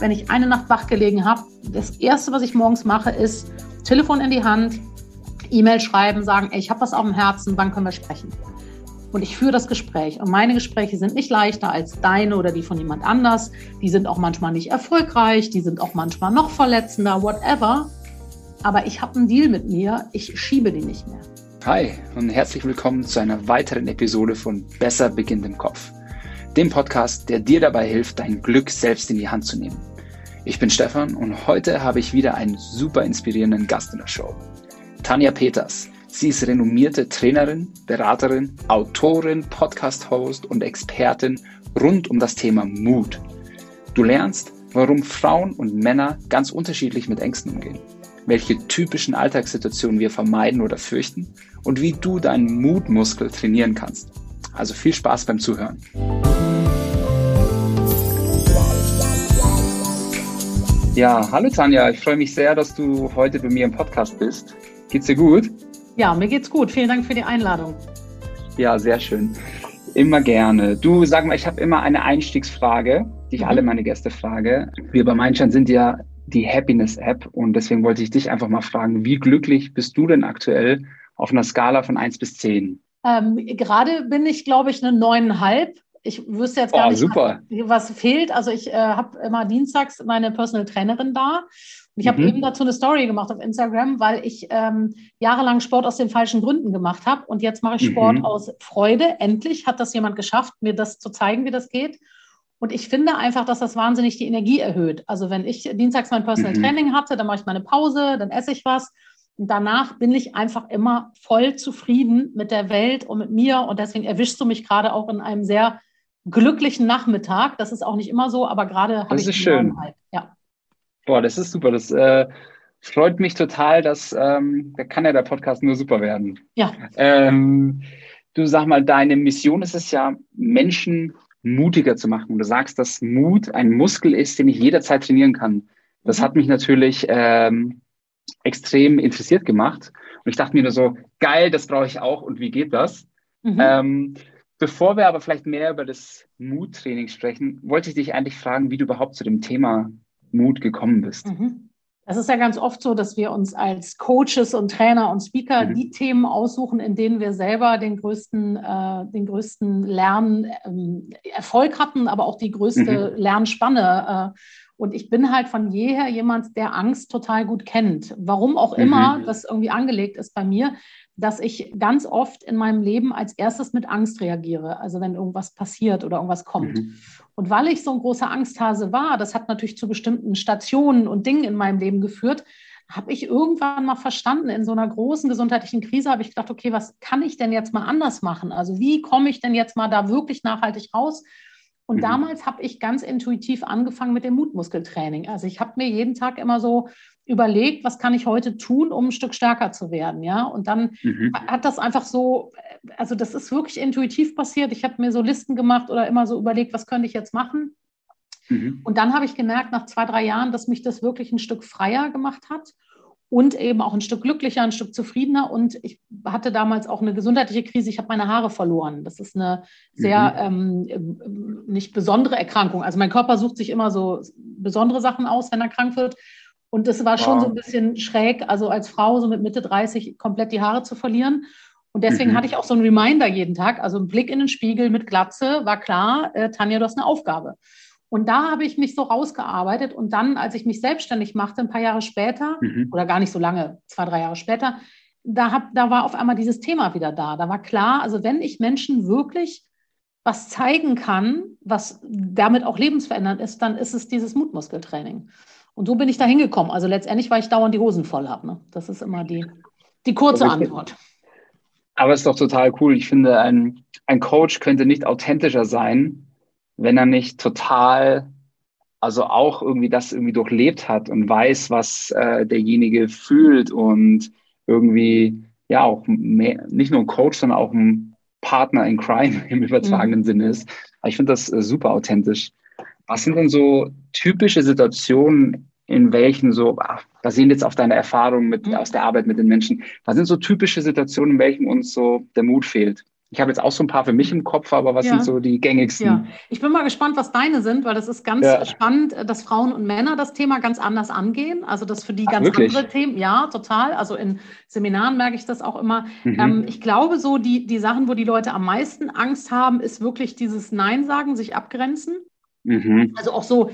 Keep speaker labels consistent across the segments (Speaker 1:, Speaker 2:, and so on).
Speaker 1: wenn ich eine Nacht wach gelegen habe, das Erste, was ich morgens mache, ist Telefon in die Hand, E-Mail schreiben, sagen, ey, ich habe was auf dem Herzen, wann können wir sprechen? Und ich führe das Gespräch. Und meine Gespräche sind nicht leichter als deine oder die von jemand anders. Die sind auch manchmal nicht erfolgreich, die sind auch manchmal noch verletzender, whatever. Aber ich habe einen Deal mit mir, ich schiebe die nicht mehr.
Speaker 2: Hi und herzlich willkommen zu einer weiteren Episode von Besser beginnt im Kopf. Dem Podcast, der dir dabei hilft, dein Glück selbst in die Hand zu nehmen. Ich bin Stefan und heute habe ich wieder einen super inspirierenden Gast in der Show. Tanja Peters. Sie ist renommierte Trainerin, Beraterin, Autorin, Podcast-Host und Expertin rund um das Thema Mut. Du lernst, warum Frauen und Männer ganz unterschiedlich mit Ängsten umgehen, welche typischen Alltagssituationen wir vermeiden oder fürchten und wie du deinen Mutmuskel trainieren kannst. Also viel Spaß beim Zuhören. Ja, hallo Tanja, ich freue mich sehr, dass du heute bei mir im Podcast bist. Geht's dir gut?
Speaker 1: Ja, mir geht's gut. Vielen Dank für die Einladung.
Speaker 2: Ja, sehr schön. Immer gerne. Du, sag mal, ich habe immer eine Einstiegsfrage, die ich mhm. alle meine Gäste frage. Wir bei Mindshine sind ja die Happiness-App und deswegen wollte ich dich einfach mal fragen, wie glücklich bist du denn aktuell auf einer Skala von 1 bis 10?
Speaker 1: Ähm, gerade bin ich, glaube ich, eine neuneinhalb. Ich wüsste jetzt gar oh, nicht,
Speaker 2: super.
Speaker 1: was fehlt. Also ich äh, habe immer dienstags meine Personal Trainerin da ich habe mhm. eben dazu eine Story gemacht auf Instagram, weil ich ähm, jahrelang Sport aus den falschen Gründen gemacht habe. Und jetzt mache ich Sport mhm. aus Freude. Endlich hat das jemand geschafft, mir das zu zeigen, wie das geht. Und ich finde einfach, dass das wahnsinnig die Energie erhöht. Also wenn ich dienstags mein Personal mhm. Training hatte, dann mache ich meine Pause, dann esse ich was. Und danach bin ich einfach immer voll zufrieden mit der Welt und mit mir. Und deswegen erwischst du mich gerade auch in einem sehr glücklichen Nachmittag. Das ist auch nicht immer so, aber gerade habe ich.
Speaker 2: Ist schön. Ja. Boah, das ist super. Das äh, freut mich total, dass ähm, da kann ja der Podcast nur super werden.
Speaker 1: Ja.
Speaker 2: Ähm, du sag mal, deine Mission ist es ja, Menschen mutiger zu machen. Du sagst, dass Mut ein Muskel ist, den ich jederzeit trainieren kann. Das mhm. hat mich natürlich ähm, extrem interessiert gemacht. Und ich dachte mir nur so, geil, das brauche ich auch. Und wie geht das? Mhm. Ähm, bevor wir aber vielleicht mehr über das Muttraining sprechen, wollte ich dich eigentlich fragen, wie du überhaupt zu dem Thema Mut gekommen bist?
Speaker 1: Mhm. Es ist ja ganz oft so, dass wir uns als Coaches und Trainer und Speaker mhm. die Themen aussuchen, in denen wir selber den größten, äh, den größten Lernerfolg ähm, hatten, aber auch die größte mhm. Lernspanne. Äh, und ich bin halt von jeher jemand, der Angst total gut kennt. Warum auch immer mhm. das irgendwie angelegt ist bei mir, dass ich ganz oft in meinem Leben als erstes mit Angst reagiere. Also wenn irgendwas passiert oder irgendwas kommt. Mhm. Und weil ich so ein großer Angsthase war, das hat natürlich zu bestimmten Stationen und Dingen in meinem Leben geführt, habe ich irgendwann mal verstanden, in so einer großen gesundheitlichen Krise habe ich gedacht, okay, was kann ich denn jetzt mal anders machen? Also wie komme ich denn jetzt mal da wirklich nachhaltig raus? Und mhm. damals habe ich ganz intuitiv angefangen mit dem Mutmuskeltraining. Also ich habe mir jeden Tag immer so überlegt, was kann ich heute tun, um ein Stück stärker zu werden, ja. Und dann mhm. hat das einfach so, also das ist wirklich intuitiv passiert. Ich habe mir so Listen gemacht oder immer so überlegt, was könnte ich jetzt machen. Mhm. Und dann habe ich gemerkt, nach zwei, drei Jahren, dass mich das wirklich ein Stück freier gemacht hat und eben auch ein Stück glücklicher, ein Stück zufriedener. Und ich hatte damals auch eine gesundheitliche Krise. Ich habe meine Haare verloren. Das ist eine sehr mhm. ähm, nicht besondere Erkrankung. Also mein Körper sucht sich immer so besondere Sachen aus, wenn er krank wird. Und das war schon wow. so ein bisschen schräg, also als Frau so mit Mitte 30 komplett die Haare zu verlieren. Und deswegen mhm. hatte ich auch so einen Reminder jeden Tag, also ein Blick in den Spiegel mit Glatze, war klar, äh, Tanja, du hast eine Aufgabe. Und da habe ich mich so rausgearbeitet. Und dann, als ich mich selbstständig machte, ein paar Jahre später, mhm. oder gar nicht so lange, zwei, drei Jahre später, da, hab, da war auf einmal dieses Thema wieder da. Da war klar, also wenn ich Menschen wirklich was zeigen kann, was damit auch lebensverändernd ist, dann ist es dieses Mutmuskeltraining. Und so bin ich da hingekommen. Also letztendlich, weil ich dauernd die Hosen voll habe. Ne? Das ist immer die, die kurze Antwort.
Speaker 2: Aber es ist doch total cool. Ich finde, ein, ein Coach könnte nicht authentischer sein, wenn er nicht total, also auch irgendwie das irgendwie durchlebt hat und weiß, was äh, derjenige fühlt und irgendwie ja auch mehr, nicht nur ein Coach, sondern auch ein Partner in Crime im übertragenen mhm. Sinne ist. Aber ich finde das äh, super authentisch. Was sind denn so typische Situationen, in welchen so, ach, basierend jetzt auf deiner Erfahrung mit, mhm. aus der Arbeit mit den Menschen, was sind so typische Situationen, in welchen uns so der Mut fehlt? Ich habe jetzt auch so ein paar für mich im Kopf, aber was ja. sind so die gängigsten? Ja,
Speaker 1: ich bin mal gespannt, was deine sind, weil das ist ganz ja. spannend, dass Frauen und Männer das Thema ganz anders angehen. Also das für die Ach, ganz wirklich? andere Themen. Ja, total. Also in Seminaren merke ich das auch immer. Mhm. Ähm, ich glaube, so die, die Sachen, wo die Leute am meisten Angst haben, ist wirklich dieses Nein sagen, sich abgrenzen. Mhm. Also auch so,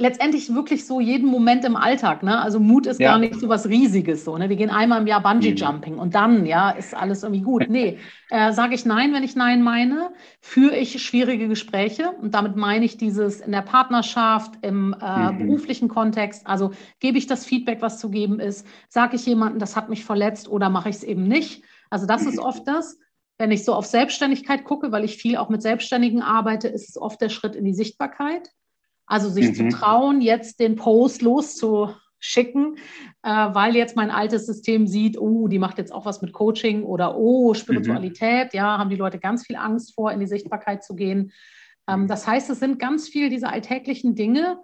Speaker 1: letztendlich wirklich so jeden Moment im Alltag. Ne? Also Mut ist ja. gar nicht so was Riesiges. So, ne? Wir gehen einmal im Jahr Bungee-Jumping und dann ja, ist alles irgendwie gut. Nee, äh, sage ich Nein, wenn ich Nein meine, führe ich schwierige Gespräche und damit meine ich dieses in der Partnerschaft, im äh, mhm. beruflichen Kontext. Also gebe ich das Feedback, was zu geben ist, sage ich jemandem, das hat mich verletzt oder mache ich es eben nicht. Also das mhm. ist oft das. Wenn ich so auf Selbstständigkeit gucke, weil ich viel auch mit Selbstständigen arbeite, ist es oft der Schritt in die Sichtbarkeit. Also sich mhm. zu trauen, jetzt den Post loszuschicken, äh, weil jetzt mein altes System sieht, oh, die macht jetzt auch was mit Coaching oder oh, Spiritualität, mhm. ja, haben die Leute ganz viel Angst vor, in die Sichtbarkeit zu gehen. Ähm, das heißt, es sind ganz viel diese alltäglichen Dinge,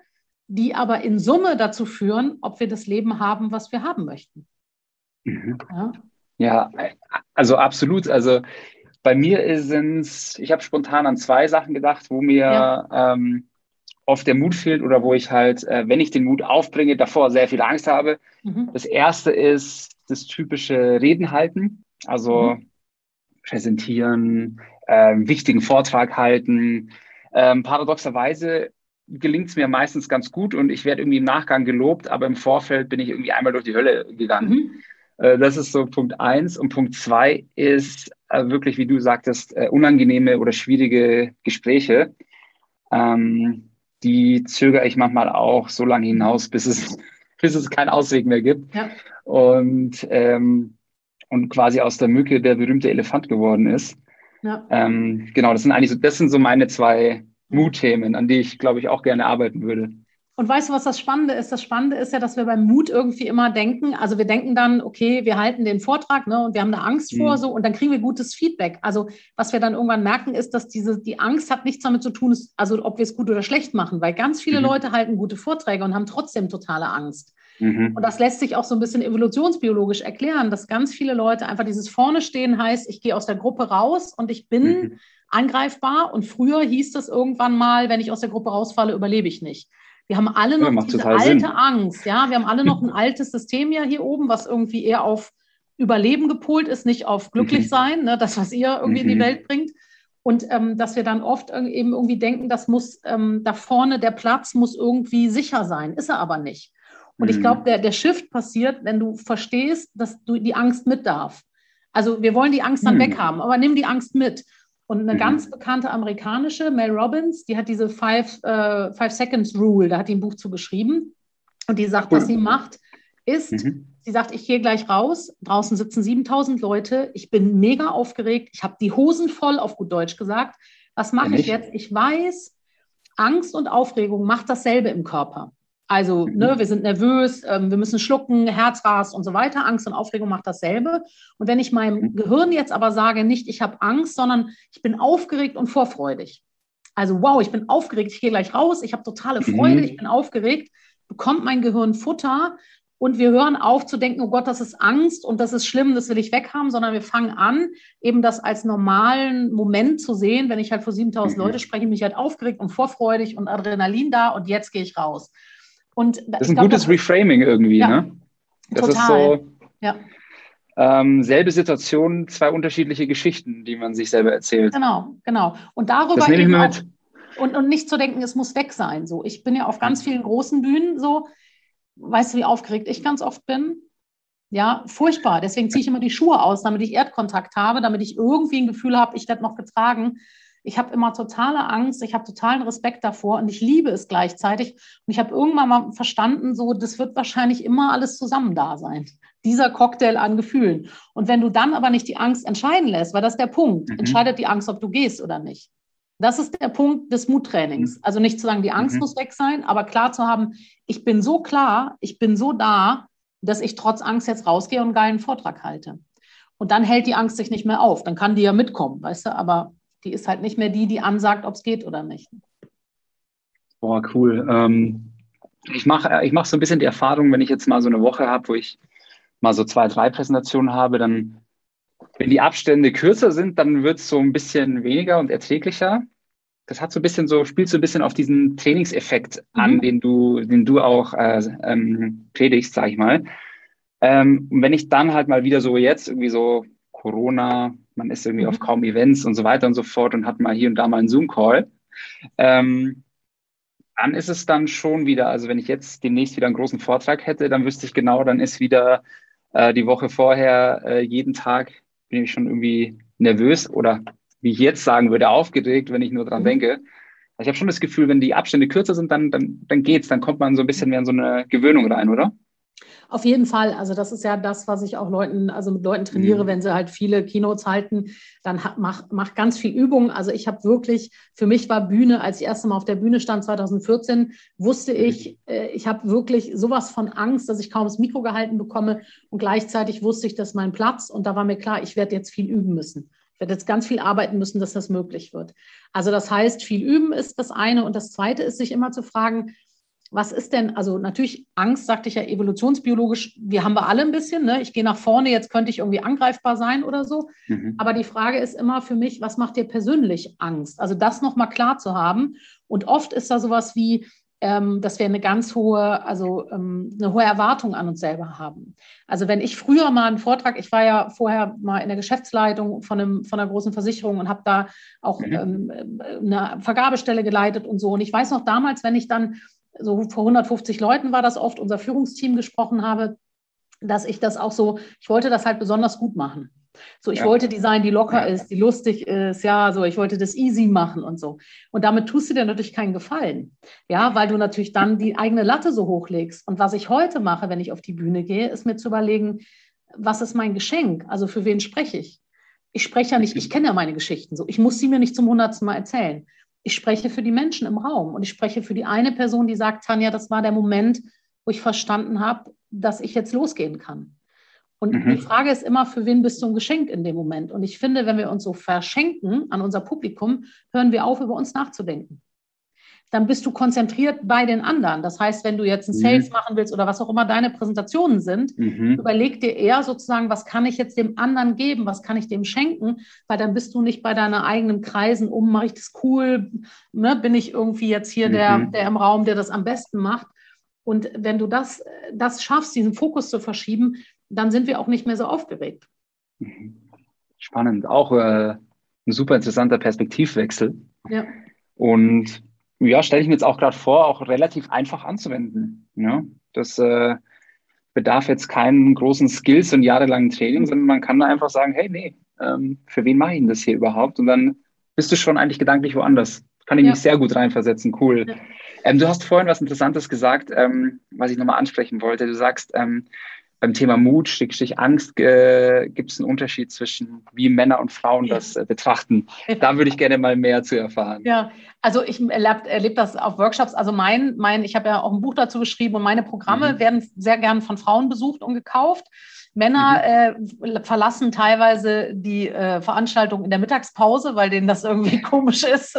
Speaker 1: die aber in Summe dazu führen, ob wir das Leben haben, was wir haben möchten.
Speaker 2: Mhm. Ja? ja, also absolut. Also bei mir sind es, ich habe spontan an zwei Sachen gedacht, wo mir ja. ähm, oft der Mut fehlt oder wo ich halt, äh, wenn ich den Mut aufbringe, davor sehr viel Angst habe. Mhm. Das erste ist das typische Reden halten, also mhm. präsentieren, äh, wichtigen Vortrag halten. Ähm, paradoxerweise gelingt es mir meistens ganz gut und ich werde irgendwie im Nachgang gelobt, aber im Vorfeld bin ich irgendwie einmal durch die Hölle gegangen. Mhm. Äh, das ist so Punkt eins. Und Punkt zwei ist äh, wirklich, wie du sagtest, äh, unangenehme oder schwierige Gespräche. Ähm, die zögere ich manchmal auch so lange hinaus, bis es, bis es keinen Ausweg mehr gibt. Ja. Und, ähm, und quasi aus der Mücke der berühmte Elefant geworden ist. Ja. Ähm, genau, das sind eigentlich so, das sind so meine zwei Mutthemen, an die ich, glaube ich, auch gerne arbeiten würde.
Speaker 1: Und weißt du, was das Spannende ist? Das Spannende ist ja, dass wir beim Mut irgendwie immer denken, also wir denken dann, okay, wir halten den Vortrag ne, und wir haben da Angst mhm. vor so und dann kriegen wir gutes Feedback. Also was wir dann irgendwann merken, ist, dass diese, die Angst hat nichts damit zu tun, also ob wir es gut oder schlecht machen, weil ganz viele mhm. Leute halten gute Vorträge und haben trotzdem totale Angst. Mhm. Und das lässt sich auch so ein bisschen evolutionsbiologisch erklären, dass ganz viele Leute einfach dieses vorne stehen heißt, ich gehe aus der Gruppe raus und ich bin mhm. angreifbar. Und früher hieß das irgendwann mal, wenn ich aus der Gruppe rausfalle, überlebe ich nicht. Wir haben alle noch ja, diese alte Sinn. Angst, ja. Wir haben alle noch ein altes System ja hier oben, was irgendwie eher auf Überleben gepolt ist, nicht auf glücklich mhm. sein, ne, das, was ihr irgendwie mhm. in die mhm. Welt bringt. Und ähm, dass wir dann oft eben irgendwie denken, das muss ähm, da vorne, der Platz muss irgendwie sicher sein. Ist er aber nicht. Und mhm. ich glaube, der, der Shift passiert, wenn du verstehst, dass du die Angst mit darf. Also wir wollen die Angst dann mhm. weghaben, aber nimm die Angst mit. Und eine mhm. ganz bekannte amerikanische, Mel Robbins, die hat diese Five, äh, Five Seconds Rule, da hat die ein Buch zugeschrieben. Und die sagt, was sie macht, ist, mhm. sie sagt, ich gehe gleich raus, draußen sitzen 7000 Leute, ich bin mega aufgeregt, ich habe die Hosen voll, auf gut Deutsch gesagt. Was mache ich jetzt? Ich weiß, Angst und Aufregung macht dasselbe im Körper. Also, mhm. ne, wir sind nervös, ähm, wir müssen schlucken, Herzras und so weiter. Angst und Aufregung macht dasselbe. Und wenn ich meinem mhm. Gehirn jetzt aber sage, nicht ich habe Angst, sondern ich bin aufgeregt und vorfreudig. Also, wow, ich bin aufgeregt, ich gehe gleich raus, ich habe totale Freude, mhm. ich bin aufgeregt, bekommt mein Gehirn Futter und wir hören auf zu denken, oh Gott, das ist Angst und das ist schlimm, das will ich weghaben, sondern wir fangen an, eben das als normalen Moment zu sehen. Wenn ich halt vor 7000 mhm. Leute spreche, bin ich halt aufgeregt und vorfreudig und Adrenalin da und jetzt gehe ich raus.
Speaker 2: Und das ist ein glaub, gutes Reframing irgendwie, ja, ne? Das total. ist so. Ja. Ähm, selbe Situation, zwei unterschiedliche Geschichten, die man sich selber erzählt.
Speaker 1: Genau, genau. Und darüber eben auch, und, und nicht zu denken, es muss weg sein. So, ich bin ja auf ganz vielen großen Bühnen so. Weißt du, wie aufgeregt ich ganz oft bin? Ja, furchtbar. Deswegen ziehe ich immer die Schuhe aus, damit ich Erdkontakt habe, damit ich irgendwie ein Gefühl habe, ich werde noch getragen. Ich habe immer totale Angst, ich habe totalen Respekt davor und ich liebe es gleichzeitig. Und ich habe irgendwann mal verstanden, so, das wird wahrscheinlich immer alles zusammen da sein. Dieser Cocktail an Gefühlen. Und wenn du dann aber nicht die Angst entscheiden lässt, weil das ist der Punkt, mhm. entscheidet die Angst, ob du gehst oder nicht. Das ist der Punkt des Muttrainings. Mhm. Also nicht zu sagen, die Angst mhm. muss weg sein, aber klar zu haben, ich bin so klar, ich bin so da, dass ich trotz Angst jetzt rausgehe und einen geilen Vortrag halte. Und dann hält die Angst sich nicht mehr auf. Dann kann die ja mitkommen, weißt du, aber die ist halt nicht mehr die, die ansagt, ob es geht oder nicht.
Speaker 2: Boah, cool. Ähm, ich mache ich mach so ein bisschen die Erfahrung, wenn ich jetzt mal so eine Woche habe, wo ich mal so zwei, drei Präsentationen habe, dann Wenn die Abstände kürzer sind, dann wird es so ein bisschen weniger und erträglicher. Das hat so ein bisschen so, spielt so ein bisschen auf diesen Trainingseffekt mhm. an, den du, den du auch äh, ähm, predigst, sag ich mal. Ähm, und wenn ich dann halt mal wieder so jetzt irgendwie so Corona, man ist irgendwie mhm. auf kaum Events und so weiter und so fort und hat mal hier und da mal einen Zoom-Call, ähm, dann ist es dann schon wieder, also wenn ich jetzt demnächst wieder einen großen Vortrag hätte, dann wüsste ich genau, dann ist wieder äh, die Woche vorher äh, jeden Tag bin ich schon irgendwie nervös oder wie ich jetzt sagen würde, aufgeregt, wenn ich nur dran mhm. denke. Also ich habe schon das Gefühl, wenn die Abstände kürzer sind, dann, dann, dann geht's, dann kommt man so ein bisschen mehr in so eine Gewöhnung rein, oder?
Speaker 1: Auf jeden Fall. Also das ist ja das, was ich auch Leuten, also mit Leuten trainiere, mhm. wenn sie halt viele Keynotes halten, dann mach, mach ganz viel Übung. Also ich habe wirklich, für mich war Bühne, als ich erste Mal auf der Bühne stand 2014, wusste mhm. ich, äh, ich habe wirklich sowas von Angst, dass ich kaum das Mikro gehalten bekomme. Und gleichzeitig wusste ich, das ist mein Platz. Und da war mir klar, ich werde jetzt viel üben müssen. Ich werde jetzt ganz viel arbeiten müssen, dass das möglich wird. Also das heißt, viel üben ist das eine. Und das zweite ist, sich immer zu fragen, was ist denn, also natürlich Angst, sagte ich ja evolutionsbiologisch, wir haben wir alle ein bisschen, ne? ich gehe nach vorne, jetzt könnte ich irgendwie angreifbar sein oder so. Mhm. Aber die Frage ist immer für mich, was macht dir persönlich Angst? Also das nochmal klar zu haben. Und oft ist da sowas wie, ähm, dass wir eine ganz hohe, also ähm, eine hohe Erwartung an uns selber haben. Also wenn ich früher mal einen Vortrag, ich war ja vorher mal in der Geschäftsleitung von, einem, von einer großen Versicherung und habe da auch mhm. ähm, eine Vergabestelle geleitet und so. Und ich weiß noch damals, wenn ich dann so vor 150 Leuten war das oft, unser Führungsteam gesprochen habe, dass ich das auch so, ich wollte das halt besonders gut machen. So, ich ja. wollte Design, die locker ist, die lustig ist, ja, so, ich wollte das easy machen und so. Und damit tust du dir natürlich keinen Gefallen. Ja, weil du natürlich dann die eigene Latte so hochlegst. Und was ich heute mache, wenn ich auf die Bühne gehe, ist mir zu überlegen, was ist mein Geschenk? Also für wen spreche ich? Ich spreche ja nicht, ich kenne ja meine Geschichten so. Ich muss sie mir nicht zum hundertsten Mal erzählen ich spreche für die Menschen im Raum und ich spreche für die eine Person, die sagt, Tanja, das war der Moment, wo ich verstanden habe, dass ich jetzt losgehen kann. Und mhm. die Frage ist immer, für wen bist du ein Geschenk in dem Moment? Und ich finde, wenn wir uns so verschenken an unser Publikum, hören wir auf, über uns nachzudenken dann bist du konzentriert bei den anderen. Das heißt, wenn du jetzt ein Sales mhm. machen willst oder was auch immer deine Präsentationen sind, mhm. überleg dir eher sozusagen, was kann ich jetzt dem anderen geben, was kann ich dem schenken, weil dann bist du nicht bei deiner eigenen Kreisen um, mache ich das cool, ne? bin ich irgendwie jetzt hier mhm. der, der im Raum, der das am besten macht. Und wenn du das, das schaffst, diesen Fokus zu verschieben, dann sind wir auch nicht mehr so aufgeregt.
Speaker 2: Mhm. Spannend, auch äh, ein super interessanter Perspektivwechsel. Ja. Und ja, stelle ich mir jetzt auch gerade vor, auch relativ einfach anzuwenden. Ja, das äh, bedarf jetzt keinen großen Skills und jahrelangen Training, mhm. sondern man kann da einfach sagen, hey, nee, ähm, für wen mache ich denn das hier überhaupt? Und dann bist du schon eigentlich gedanklich woanders. Kann ich ja. mich sehr gut reinversetzen, cool. Ja. Ähm, du hast vorhin was Interessantes gesagt, ähm, was ich nochmal ansprechen wollte. Du sagst, ähm, beim Thema Mut, Stich, Angst, äh, gibt es einen Unterschied zwischen wie Männer und Frauen das äh, betrachten. Da würde ich gerne mal mehr zu erfahren.
Speaker 1: Ja, also ich erlebe erleb das auf Workshops. Also mein, mein ich habe ja auch ein Buch dazu geschrieben und meine Programme mhm. werden sehr gern von Frauen besucht und gekauft. Männer mhm. äh, verlassen teilweise die äh, Veranstaltung in der Mittagspause, weil denen das irgendwie komisch ist.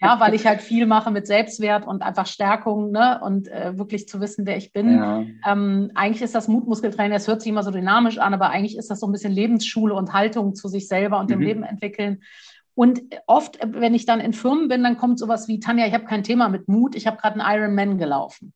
Speaker 1: ja, weil ich halt viel mache mit Selbstwert und einfach Stärkung ne? und äh, wirklich zu wissen, wer ich bin. Ja. Ähm, eigentlich ist das Mutmuskeltraining, das hört sich immer so dynamisch an, aber eigentlich ist das so ein bisschen Lebensschule und Haltung zu sich selber und mhm. dem Leben entwickeln. Und oft, wenn ich dann in Firmen bin, dann kommt sowas wie, Tanja, ich habe kein Thema mit Mut, ich habe gerade einen Ironman gelaufen.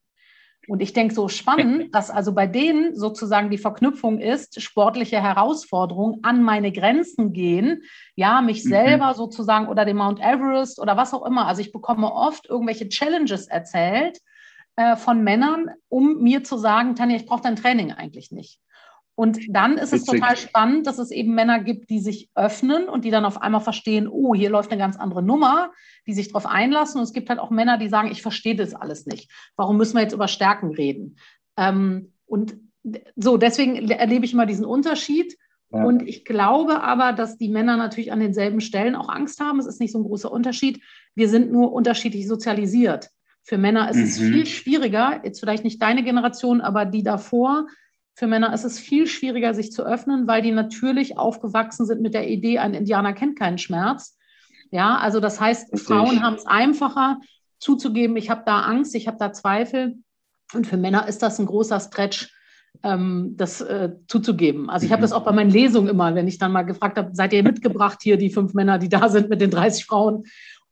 Speaker 1: Und ich denke, so spannend, dass also bei denen sozusagen die Verknüpfung ist, sportliche Herausforderungen an meine Grenzen gehen, ja, mich mhm. selber sozusagen oder den Mount Everest oder was auch immer. Also ich bekomme oft irgendwelche Challenges erzählt äh, von Männern, um mir zu sagen, Tanja, ich brauche dein Training eigentlich nicht. Und dann ist Witzig. es total spannend, dass es eben Männer gibt, die sich öffnen und die dann auf einmal verstehen, oh, hier läuft eine ganz andere Nummer, die sich darauf einlassen. Und es gibt halt auch Männer, die sagen, ich verstehe das alles nicht. Warum müssen wir jetzt über Stärken reden? Ähm, und so, deswegen erlebe ich immer diesen Unterschied. Ja. Und ich glaube aber, dass die Männer natürlich an denselben Stellen auch Angst haben. Es ist nicht so ein großer Unterschied. Wir sind nur unterschiedlich sozialisiert. Für Männer ist mhm. es viel schwieriger, jetzt vielleicht nicht deine Generation, aber die davor, für Männer ist es viel schwieriger, sich zu öffnen, weil die natürlich aufgewachsen sind mit der Idee, ein Indianer kennt keinen Schmerz. Ja, also das heißt, Richtig. Frauen haben es einfacher zuzugeben, ich habe da Angst, ich habe da Zweifel. Und für Männer ist das ein großer Stretch, ähm, das äh, zuzugeben. Also ich habe das auch bei meinen Lesungen immer, wenn ich dann mal gefragt habe, seid ihr mitgebracht hier, die fünf Männer, die da sind mit den 30 Frauen?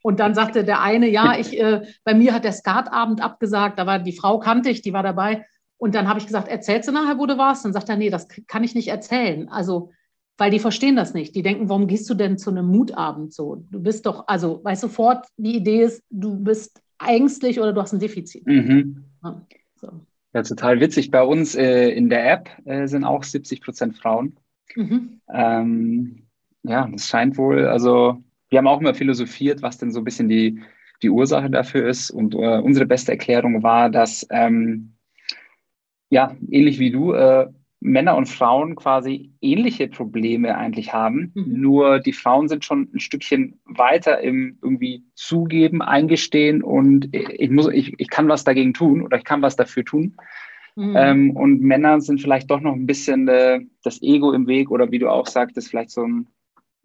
Speaker 1: Und dann sagte der eine, ja, ich, äh, bei mir hat der Skatabend abgesagt, da war die Frau kannte ich, die war dabei. Und dann habe ich gesagt, erzählst du nachher, wo du warst? Dann sagt er, nee, das kann ich nicht erzählen. Also, weil die verstehen das nicht. Die denken, warum gehst du denn zu einem Mutabend so? Du bist doch, also, weißt sofort, die Idee ist, du bist ängstlich oder du hast ein Defizit. Mhm.
Speaker 2: Ja, so. ja, total witzig. Bei uns äh, in der App äh, sind auch 70 Prozent Frauen. Mhm. Ähm, ja, das scheint wohl, also wir haben auch immer philosophiert, was denn so ein bisschen die, die Ursache dafür ist. Und äh, unsere beste Erklärung war, dass, ähm, ja, ähnlich wie du, äh, Männer und Frauen quasi ähnliche Probleme eigentlich haben. Mhm. Nur die Frauen sind schon ein Stückchen weiter im irgendwie zugeben, eingestehen und ich muss, ich, ich kann was dagegen tun oder ich kann was dafür tun. Mhm. Ähm, und Männer sind vielleicht doch noch ein bisschen äh, das Ego im Weg oder wie du auch sagtest, vielleicht so eine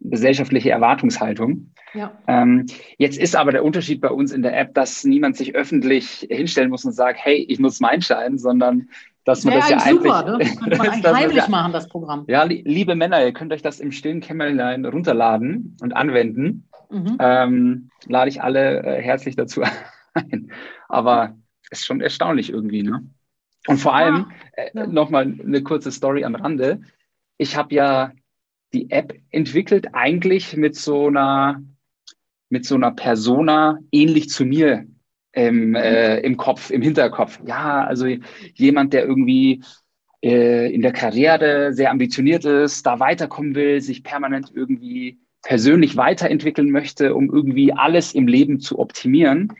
Speaker 2: gesellschaftliche Erwartungshaltung. Ja. Ähm, jetzt ist aber der Unterschied bei uns in der App, dass niemand sich öffentlich hinstellen muss und sagt, hey, ich nutze meinen Schein, sondern dass man ja, das ja eigentlich, super, ne? könnte man eigentlich heimlich machen, das Programm. Ja, liebe Männer, ihr könnt euch das im stillen Kämmerlein runterladen und anwenden. Mhm. Ähm, lade ich alle äh, herzlich dazu ein. Aber ist schon erstaunlich irgendwie, ne? Und vor allem äh, ja. nochmal eine kurze Story am Rande. Ich habe ja die App entwickelt eigentlich mit so einer mit so einer Persona ähnlich zu mir im, äh, im Kopf, im Hinterkopf. Ja, also jemand, der irgendwie äh, in der Karriere sehr ambitioniert ist, da weiterkommen will, sich permanent irgendwie persönlich weiterentwickeln möchte, um irgendwie alles im Leben zu optimieren.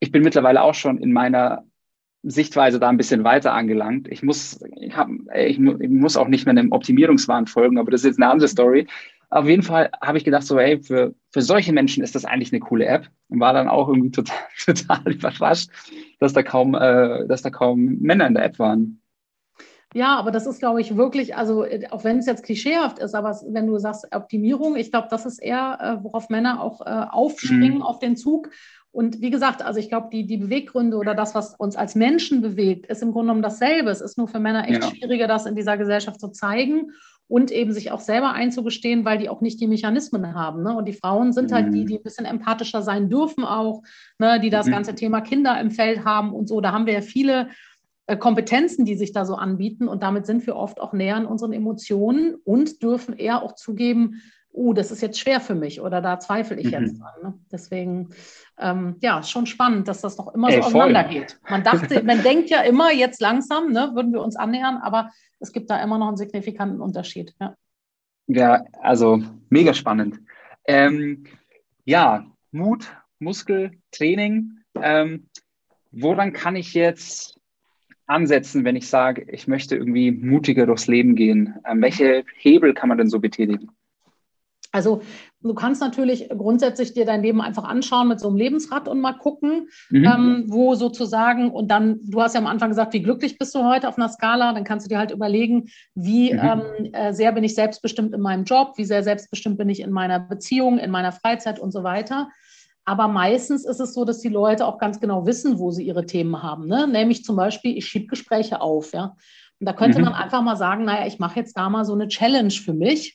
Speaker 2: Ich bin mittlerweile auch schon in meiner Sichtweise da ein bisschen weiter angelangt. Ich muss, ich, hab, ich, ich muss auch nicht mehr einem Optimierungswahn folgen, aber das ist jetzt eine andere Story. Auf jeden Fall habe ich gedacht, so, hey, für, für solche Menschen ist das eigentlich eine coole App und war dann auch irgendwie total, total überrascht, dass da kaum, äh, dass da kaum Männer in der App waren.
Speaker 1: Ja, aber das ist, glaube ich, wirklich, also auch wenn es jetzt klischeehaft ist, aber wenn du sagst Optimierung, ich glaube, das ist eher, äh, worauf Männer auch äh, aufspringen mhm. auf den Zug. Und wie gesagt, also ich glaube, die, die Beweggründe oder das, was uns als Menschen bewegt, ist im Grunde genommen dasselbe. Es ist nur für Männer echt ja. schwieriger, das in dieser Gesellschaft zu zeigen und eben sich auch selber einzugestehen, weil die auch nicht die Mechanismen haben. Ne? Und die Frauen sind halt die, mhm. die ein bisschen empathischer sein dürfen auch, ne? die das mhm. ganze Thema Kinder im Feld haben und so. Da haben wir ja viele äh, Kompetenzen, die sich da so anbieten und damit sind wir oft auch näher an unseren Emotionen und dürfen eher auch zugeben, uh, das ist jetzt schwer für mich oder da zweifle ich mhm. jetzt dran. Ne? Deswegen, ähm, ja, schon spannend, dass das noch immer Ey, so auseinandergeht. Man dachte, man denkt ja immer, jetzt langsam ne, würden wir uns annähern, aber es gibt da immer noch einen signifikanten Unterschied. Ja,
Speaker 2: ja also mega spannend. Ähm, ja, Mut, Muskel, Training. Ähm, woran kann ich jetzt ansetzen, wenn ich sage, ich möchte irgendwie mutiger durchs Leben gehen? Ähm, welche Hebel kann man denn so betätigen?
Speaker 1: Also du kannst natürlich grundsätzlich dir dein Leben einfach anschauen mit so einem Lebensrad und mal gucken, mhm. ähm, wo sozusagen, und dann, du hast ja am Anfang gesagt, wie glücklich bist du heute auf einer Skala, dann kannst du dir halt überlegen, wie mhm. ähm, äh, sehr bin ich selbstbestimmt in meinem Job, wie sehr selbstbestimmt bin ich in meiner Beziehung, in meiner Freizeit und so weiter. Aber meistens ist es so, dass die Leute auch ganz genau wissen, wo sie ihre Themen haben. Ne? Nämlich zum Beispiel, ich schiebe Gespräche auf. Ja? Und da könnte mhm. man einfach mal sagen, naja, ich mache jetzt da mal so eine Challenge für mich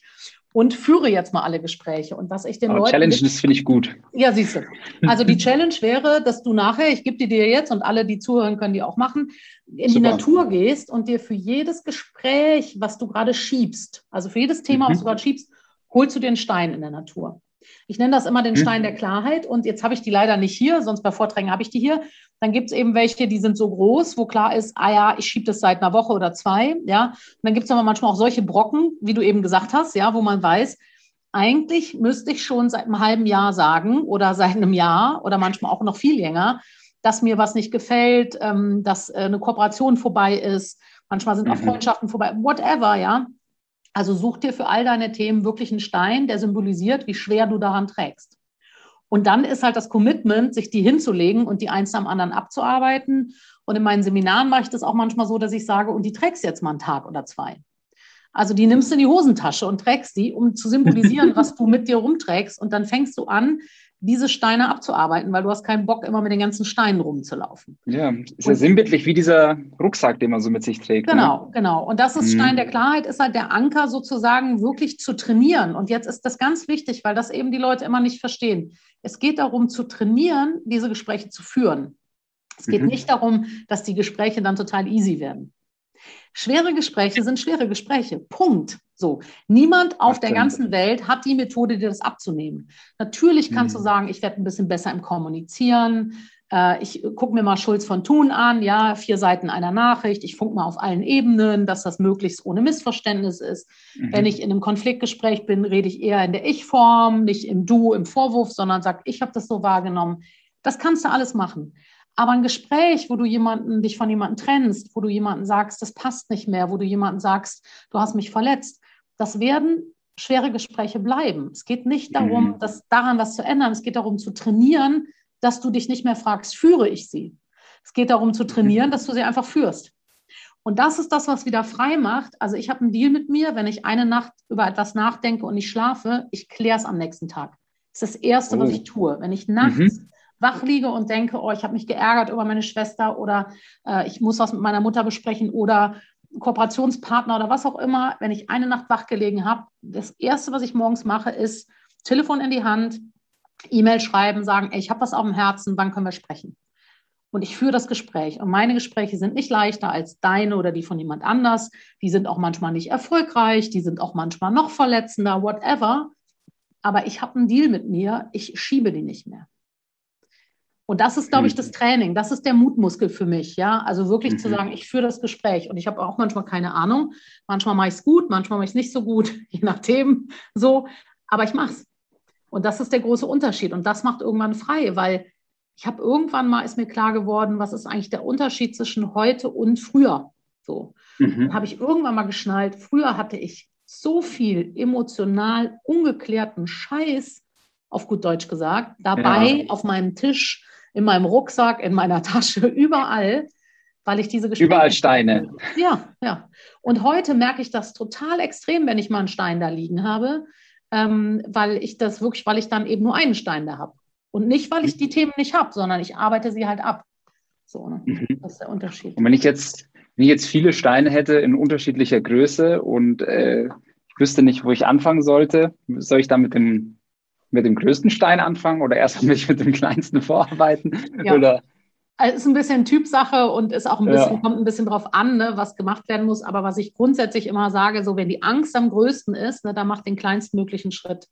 Speaker 1: und führe jetzt mal alle Gespräche. Und was ich den
Speaker 2: Aber
Speaker 1: Leuten.
Speaker 2: Challenge, das finde ich gut.
Speaker 1: Ja, siehst du. Also die Challenge wäre, dass du nachher, ich gebe die dir jetzt und alle, die zuhören, können die auch machen, in Super. die Natur gehst und dir für jedes Gespräch, was du gerade schiebst, also für jedes Thema, mhm. was du gerade schiebst, holst du den Stein in der Natur. Ich nenne das immer den Stein mhm. der Klarheit und jetzt habe ich die leider nicht hier, sonst bei Vorträgen habe ich die hier. Dann gibt es eben welche, die sind so groß, wo klar ist, ah ja, ich schiebe das seit einer Woche oder zwei, ja. Und dann gibt es aber manchmal auch solche Brocken, wie du eben gesagt hast, ja, wo man weiß, eigentlich müsste ich schon seit einem halben Jahr sagen oder seit einem Jahr oder manchmal auch noch viel länger, dass mir was nicht gefällt, ähm, dass äh, eine Kooperation vorbei ist. Manchmal sind auch mhm. Freundschaften vorbei, whatever, ja. Also such dir für all deine Themen wirklich einen Stein, der symbolisiert, wie schwer du daran trägst. Und dann ist halt das Commitment, sich die hinzulegen und die eins am anderen abzuarbeiten. Und in meinen Seminaren mache ich das auch manchmal so, dass ich sage, und die trägst jetzt mal einen Tag oder zwei. Also die nimmst du in die Hosentasche und trägst die, um zu symbolisieren, was du mit dir rumträgst. Und dann fängst du an, diese Steine abzuarbeiten, weil du hast keinen Bock, immer mit den ganzen Steinen rumzulaufen.
Speaker 2: Ja, ist ja sinnbildlich wie dieser Rucksack, den man so mit sich trägt.
Speaker 1: Ne? Genau, ne? genau. Und das ist mhm. Stein der Klarheit, ist halt der Anker sozusagen wirklich zu trainieren. Und jetzt ist das ganz wichtig, weil das eben die Leute immer nicht verstehen. Es geht darum zu trainieren, diese Gespräche zu führen. Es geht mhm. nicht darum, dass die Gespräche dann total easy werden. Schwere Gespräche sind schwere Gespräche. Punkt. So. Niemand auf der ganzen Welt hat die Methode, dir das abzunehmen. Natürlich kannst mhm. du sagen, ich werde ein bisschen besser im Kommunizieren. Äh, ich gucke mir mal Schulz von Thun an, ja, vier Seiten einer Nachricht. Ich funke mal auf allen Ebenen, dass das möglichst ohne Missverständnis ist. Mhm. Wenn ich in einem Konfliktgespräch bin, rede ich eher in der Ich-Form, nicht im Du, im Vorwurf, sondern sage, ich habe das so wahrgenommen. Das kannst du alles machen. Aber ein Gespräch, wo du jemanden, dich von jemandem trennst, wo du jemanden sagst, das passt nicht mehr, wo du jemanden sagst, du hast mich verletzt, das werden schwere Gespräche bleiben. Es geht nicht darum, mhm. dass daran was zu ändern. Es geht darum zu trainieren, dass du dich nicht mehr fragst, führe ich sie? Es geht darum zu trainieren, mhm. dass du sie einfach führst. Und das ist das, was wieder frei macht. Also ich habe einen Deal mit mir, wenn ich eine Nacht über etwas nachdenke und nicht schlafe, ich kläre es am nächsten Tag. Das ist das Erste, oh. was ich tue. Wenn ich nachts mhm wach liege und denke, oh, ich habe mich geärgert über meine Schwester oder äh, ich muss was mit meiner Mutter besprechen oder Kooperationspartner oder was auch immer, wenn ich eine Nacht wach gelegen habe, das Erste, was ich morgens mache, ist Telefon in die Hand, E-Mail schreiben, sagen, ey, ich habe was auf dem Herzen, wann können wir sprechen? Und ich führe das Gespräch. Und meine Gespräche sind nicht leichter als deine oder die von jemand anders. Die sind auch manchmal nicht erfolgreich, die sind auch manchmal noch verletzender, whatever. Aber ich habe einen Deal mit mir, ich schiebe die nicht mehr. Und das ist, glaube ich, das mhm. Training. Das ist der Mutmuskel für mich, ja. Also wirklich mhm. zu sagen, ich führe das Gespräch und ich habe auch manchmal keine Ahnung. Manchmal mache ich es gut, manchmal mache ich es nicht so gut, je nachdem so. Aber ich mache es. Und das ist der große Unterschied. Und das macht irgendwann frei, weil ich habe irgendwann mal ist mir klar geworden, was ist eigentlich der Unterschied zwischen heute und früher. So. Mhm. Habe ich irgendwann mal geschnallt, früher hatte ich so viel emotional ungeklärten Scheiß, auf gut Deutsch gesagt, dabei ja. auf meinem Tisch in meinem Rucksack, in meiner Tasche, überall, weil ich diese
Speaker 2: Gespräche. Überall Steine.
Speaker 1: Ja, ja. Und heute merke ich das total extrem, wenn ich mal einen Stein da liegen habe, ähm, weil ich das wirklich, weil ich dann eben nur einen Stein da habe. Und nicht, weil ich die Themen nicht habe, sondern ich arbeite sie halt ab. So, ne? mhm. Das ist der Unterschied.
Speaker 2: Und wenn ich jetzt, wenn ich jetzt viele Steine hätte in unterschiedlicher Größe und äh, ich wüsste nicht, wo ich anfangen sollte, soll ich dann mit dem mit dem größten Stein anfangen oder erst mich mit dem kleinsten vorarbeiten? Ja. Oder?
Speaker 1: Also ist ein bisschen Typsache und ist auch ein bisschen, ja. kommt ein bisschen drauf an, ne, was gemacht werden muss. Aber was ich grundsätzlich immer sage, so wenn die Angst am größten ist, ne, dann mach den kleinstmöglichen Schritt.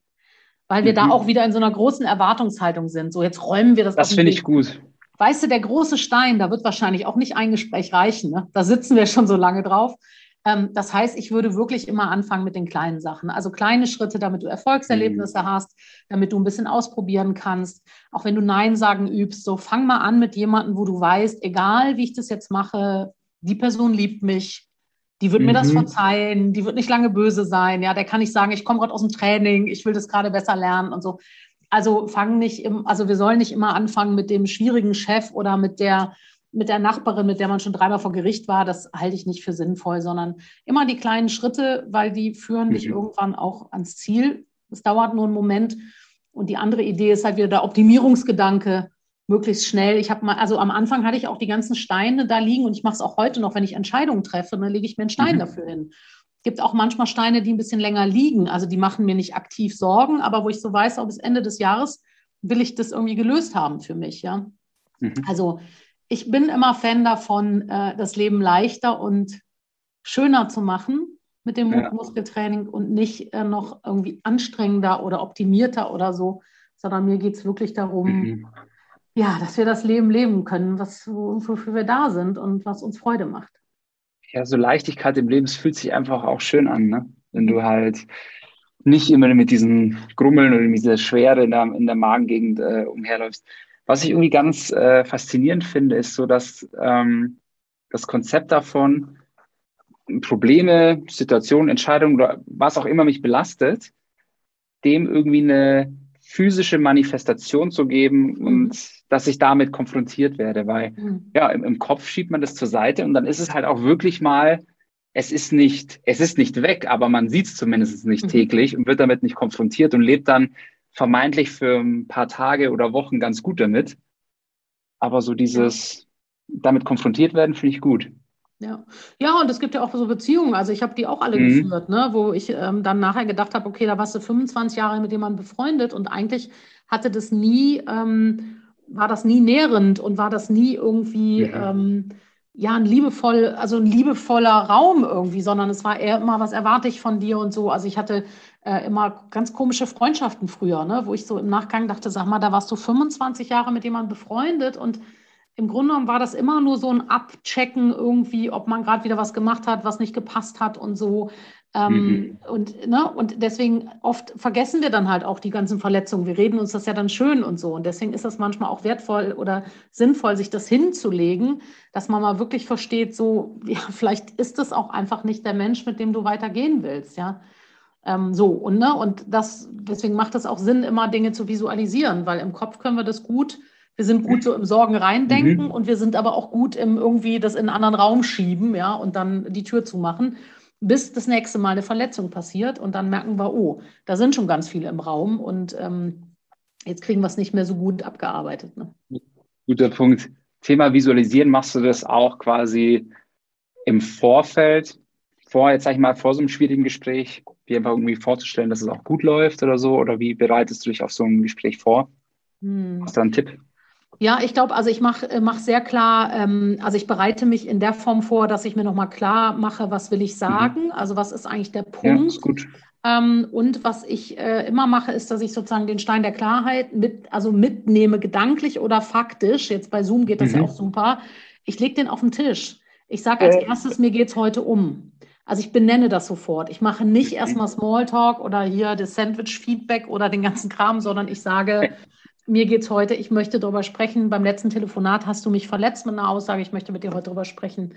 Speaker 1: Weil wir mhm. da auch wieder in so einer großen Erwartungshaltung sind. So, jetzt räumen wir das.
Speaker 2: Das finde ich gut.
Speaker 1: Weißt du, der große Stein, da wird wahrscheinlich auch nicht ein Gespräch reichen. Ne? Da sitzen wir schon so lange drauf. Ähm, das heißt, ich würde wirklich immer anfangen mit den kleinen Sachen. Also kleine Schritte, damit du Erfolgserlebnisse mhm. hast, damit du ein bisschen ausprobieren kannst. Auch wenn du Nein sagen übst, so fang mal an mit jemandem, wo du weißt, egal wie ich das jetzt mache, die Person liebt mich, die wird mhm. mir das mhm. verzeihen, die wird nicht lange böse sein. Ja, der kann nicht sagen, ich komme gerade aus dem Training, ich will das gerade besser lernen und so. Also fang nicht im, also wir sollen nicht immer anfangen mit dem schwierigen Chef oder mit der mit der Nachbarin, mit der man schon dreimal vor Gericht war, das halte ich nicht für sinnvoll, sondern immer die kleinen Schritte, weil die führen dich mhm. irgendwann auch ans Ziel. Es dauert nur einen Moment. Und die andere Idee ist halt wieder der Optimierungsgedanke, möglichst schnell. Ich habe mal, also am Anfang hatte ich auch die ganzen Steine da liegen und ich mache es auch heute noch, wenn ich Entscheidungen treffe, dann lege ich mir einen Stein mhm. dafür hin. Es gibt auch manchmal Steine, die ein bisschen länger liegen. Also die machen mir nicht aktiv Sorgen, aber wo ich so weiß, auch bis Ende des Jahres will ich das irgendwie gelöst haben für mich, ja. Mhm. Also ich bin immer Fan davon, äh, das Leben leichter und schöner zu machen mit dem ja. Muskeltraining und nicht äh, noch irgendwie anstrengender oder optimierter oder so, sondern mir geht es wirklich darum, mhm. ja, dass wir das Leben leben können, was, wofür wir da sind und was uns Freude macht.
Speaker 2: Ja, so Leichtigkeit im Leben, es fühlt sich einfach auch schön an, ne? wenn du halt nicht immer mit diesen Grummeln oder mit dieser Schwere in der, in der Magengegend äh, umherläufst. Was ich irgendwie ganz äh, faszinierend finde, ist so, dass ähm, das Konzept davon, Probleme, Situationen, Entscheidungen oder was auch immer mich belastet, dem irgendwie eine physische Manifestation zu geben mhm. und dass ich damit konfrontiert werde, weil mhm. ja, im, im, Kopf schiebt man das zur Seite und dann ist es halt auch wirklich mal, es ist nicht, es ist nicht weg, aber man sieht es zumindest nicht mhm. täglich und wird damit nicht konfrontiert und lebt dann vermeintlich für ein paar Tage oder Wochen ganz gut damit. Aber so dieses damit konfrontiert werden, finde ich gut.
Speaker 1: Ja. ja, und es gibt ja auch so Beziehungen, also ich habe die auch alle mhm. geführt, ne? wo ich ähm, dann nachher gedacht habe, okay, da warst du 25 Jahre mit jemandem befreundet und eigentlich hatte das nie, ähm, war das nie nährend und war das nie irgendwie, ja. ähm, ja, ein liebevoll, also ein liebevoller Raum irgendwie, sondern es war eher immer, was erwarte ich von dir und so. Also ich hatte äh, immer ganz komische Freundschaften früher, ne? wo ich so im Nachgang dachte, sag mal, da warst du 25 Jahre mit jemandem befreundet und im Grunde genommen war das immer nur so ein Abchecken irgendwie, ob man gerade wieder was gemacht hat, was nicht gepasst hat und so. Ähm, mhm. und, ne, und deswegen oft vergessen wir dann halt auch die ganzen Verletzungen. Wir reden uns das ja dann schön und so. Und deswegen ist das manchmal auch wertvoll oder sinnvoll, sich das hinzulegen, dass man mal wirklich versteht, so, ja, vielleicht ist das auch einfach nicht der Mensch, mit dem du weitergehen willst, ja. Ähm, so, und, ne, und das, deswegen macht es auch Sinn, immer Dinge zu visualisieren, weil im Kopf können wir das gut wir sind gut so im Sorgen reindenken mhm. und wir sind aber auch gut im irgendwie das in einen anderen Raum schieben, ja, und dann die Tür zumachen, bis das nächste Mal eine Verletzung passiert und dann merken wir, oh, da sind schon ganz viele im Raum und ähm, jetzt kriegen wir es nicht mehr so gut abgearbeitet. Ne?
Speaker 2: Guter Punkt. Thema Visualisieren, machst du das auch quasi im Vorfeld, vor, jetzt sag ich mal, vor so einem schwierigen Gespräch, dir einfach irgendwie vorzustellen, dass es auch gut läuft oder so? Oder wie bereitest du dich auf so ein Gespräch vor? Hm. Hast du da einen Tipp?
Speaker 1: Ja, ich glaube, also ich mache äh, mach sehr klar, ähm, also ich bereite mich in der Form vor, dass ich mir nochmal klar mache, was will ich sagen, mhm. also was ist eigentlich der Punkt. Ja, ist gut. Ähm, und was ich äh, immer mache, ist, dass ich sozusagen den Stein der Klarheit mit, also mitnehme, gedanklich oder faktisch. Jetzt bei Zoom geht das mhm. ja auch super. Ich lege den auf den Tisch. Ich sage als äh. erstes, mir geht es heute um. Also ich benenne das sofort. Ich mache nicht erstmal Smalltalk oder hier das Sandwich-Feedback oder den ganzen Kram, sondern ich sage, mir geht es heute, ich möchte darüber sprechen. Beim letzten Telefonat hast du mich verletzt mit einer Aussage, ich möchte mit dir heute darüber sprechen.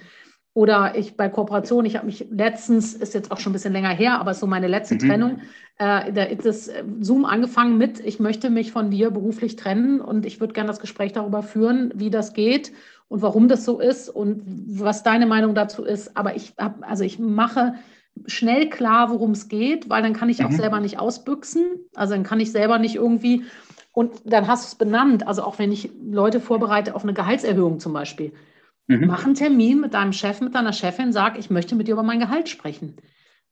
Speaker 1: Oder ich bei Kooperation, ich habe mich letztens, ist jetzt auch schon ein bisschen länger her, aber ist so meine letzte mhm. Trennung, äh, da ist das Zoom angefangen mit, ich möchte mich von dir beruflich trennen und ich würde gerne das Gespräch darüber führen, wie das geht und warum das so ist und was deine Meinung dazu ist. Aber ich habe, also ich mache schnell klar, worum es geht, weil dann kann ich auch mhm. selber nicht ausbüchsen. Also dann kann ich selber nicht irgendwie und dann hast du es benannt. Also auch wenn ich Leute vorbereite auf eine Gehaltserhöhung zum Beispiel. Mhm. Mach einen Termin mit deinem Chef, mit deiner Chefin, sag, ich möchte mit dir über mein Gehalt sprechen.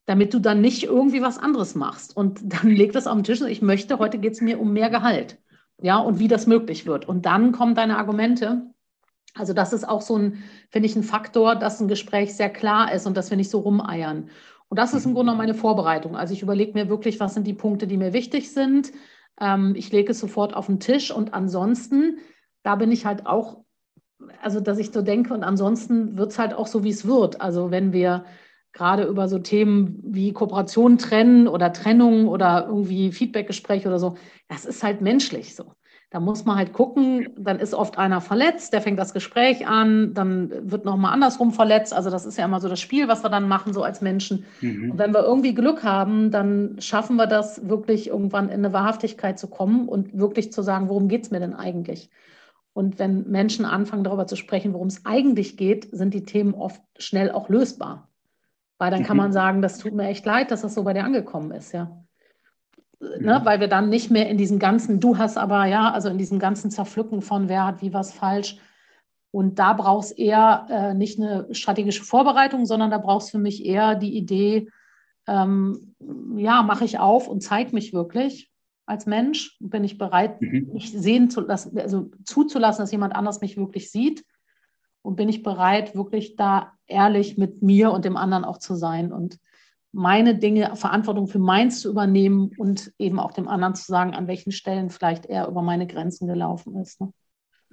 Speaker 1: Damit du dann nicht irgendwie was anderes machst. Und dann leg das auf den Tisch und ich möchte, heute geht es mir um mehr Gehalt. Ja, und wie das möglich wird. Und dann kommen deine Argumente. Also das ist auch so ein, finde ich, ein Faktor, dass ein Gespräch sehr klar ist und dass wir nicht so rumeiern. Und das ist im Grunde meine Vorbereitung. Also ich überlege mir wirklich, was sind die Punkte, die mir wichtig sind ähm, ich lege es sofort auf den Tisch und ansonsten, da bin ich halt auch, also dass ich so denke und ansonsten wird es halt auch so, wie es wird. Also wenn wir gerade über so Themen wie Kooperation trennen oder Trennung oder irgendwie Feedbackgespräch oder so, das ist halt menschlich so. Da muss man halt gucken, dann ist oft einer verletzt, der fängt das Gespräch an, dann wird nochmal andersrum verletzt. Also das ist ja immer so das Spiel, was wir dann machen, so als Menschen. Mhm. Und wenn wir irgendwie Glück haben, dann schaffen wir das wirklich irgendwann in eine Wahrhaftigkeit zu kommen und wirklich zu sagen, worum geht es mir denn eigentlich? Und wenn Menschen anfangen, darüber zu sprechen, worum es eigentlich geht, sind die Themen oft schnell auch lösbar. Weil dann kann mhm. man sagen, das tut mir echt leid, dass das so bei dir angekommen ist, ja ne, weil wir dann nicht mehr in diesem ganzen, du hast aber ja, also in diesem ganzen Zerpflücken von wer hat wie was falsch. Und da brauchst eher äh, nicht eine strategische Vorbereitung, sondern da brauchst für mich eher die Idee, ähm, ja, mache ich auf und zeige mich wirklich als Mensch. Bin ich bereit, mhm. mich sehen zu lassen, also zuzulassen, dass jemand anders mich wirklich sieht? Und bin ich bereit, wirklich da ehrlich mit mir und dem anderen auch zu sein? Und meine Dinge, Verantwortung für meins zu übernehmen und eben auch dem anderen zu sagen, an welchen Stellen vielleicht er über meine Grenzen gelaufen ist. Ne?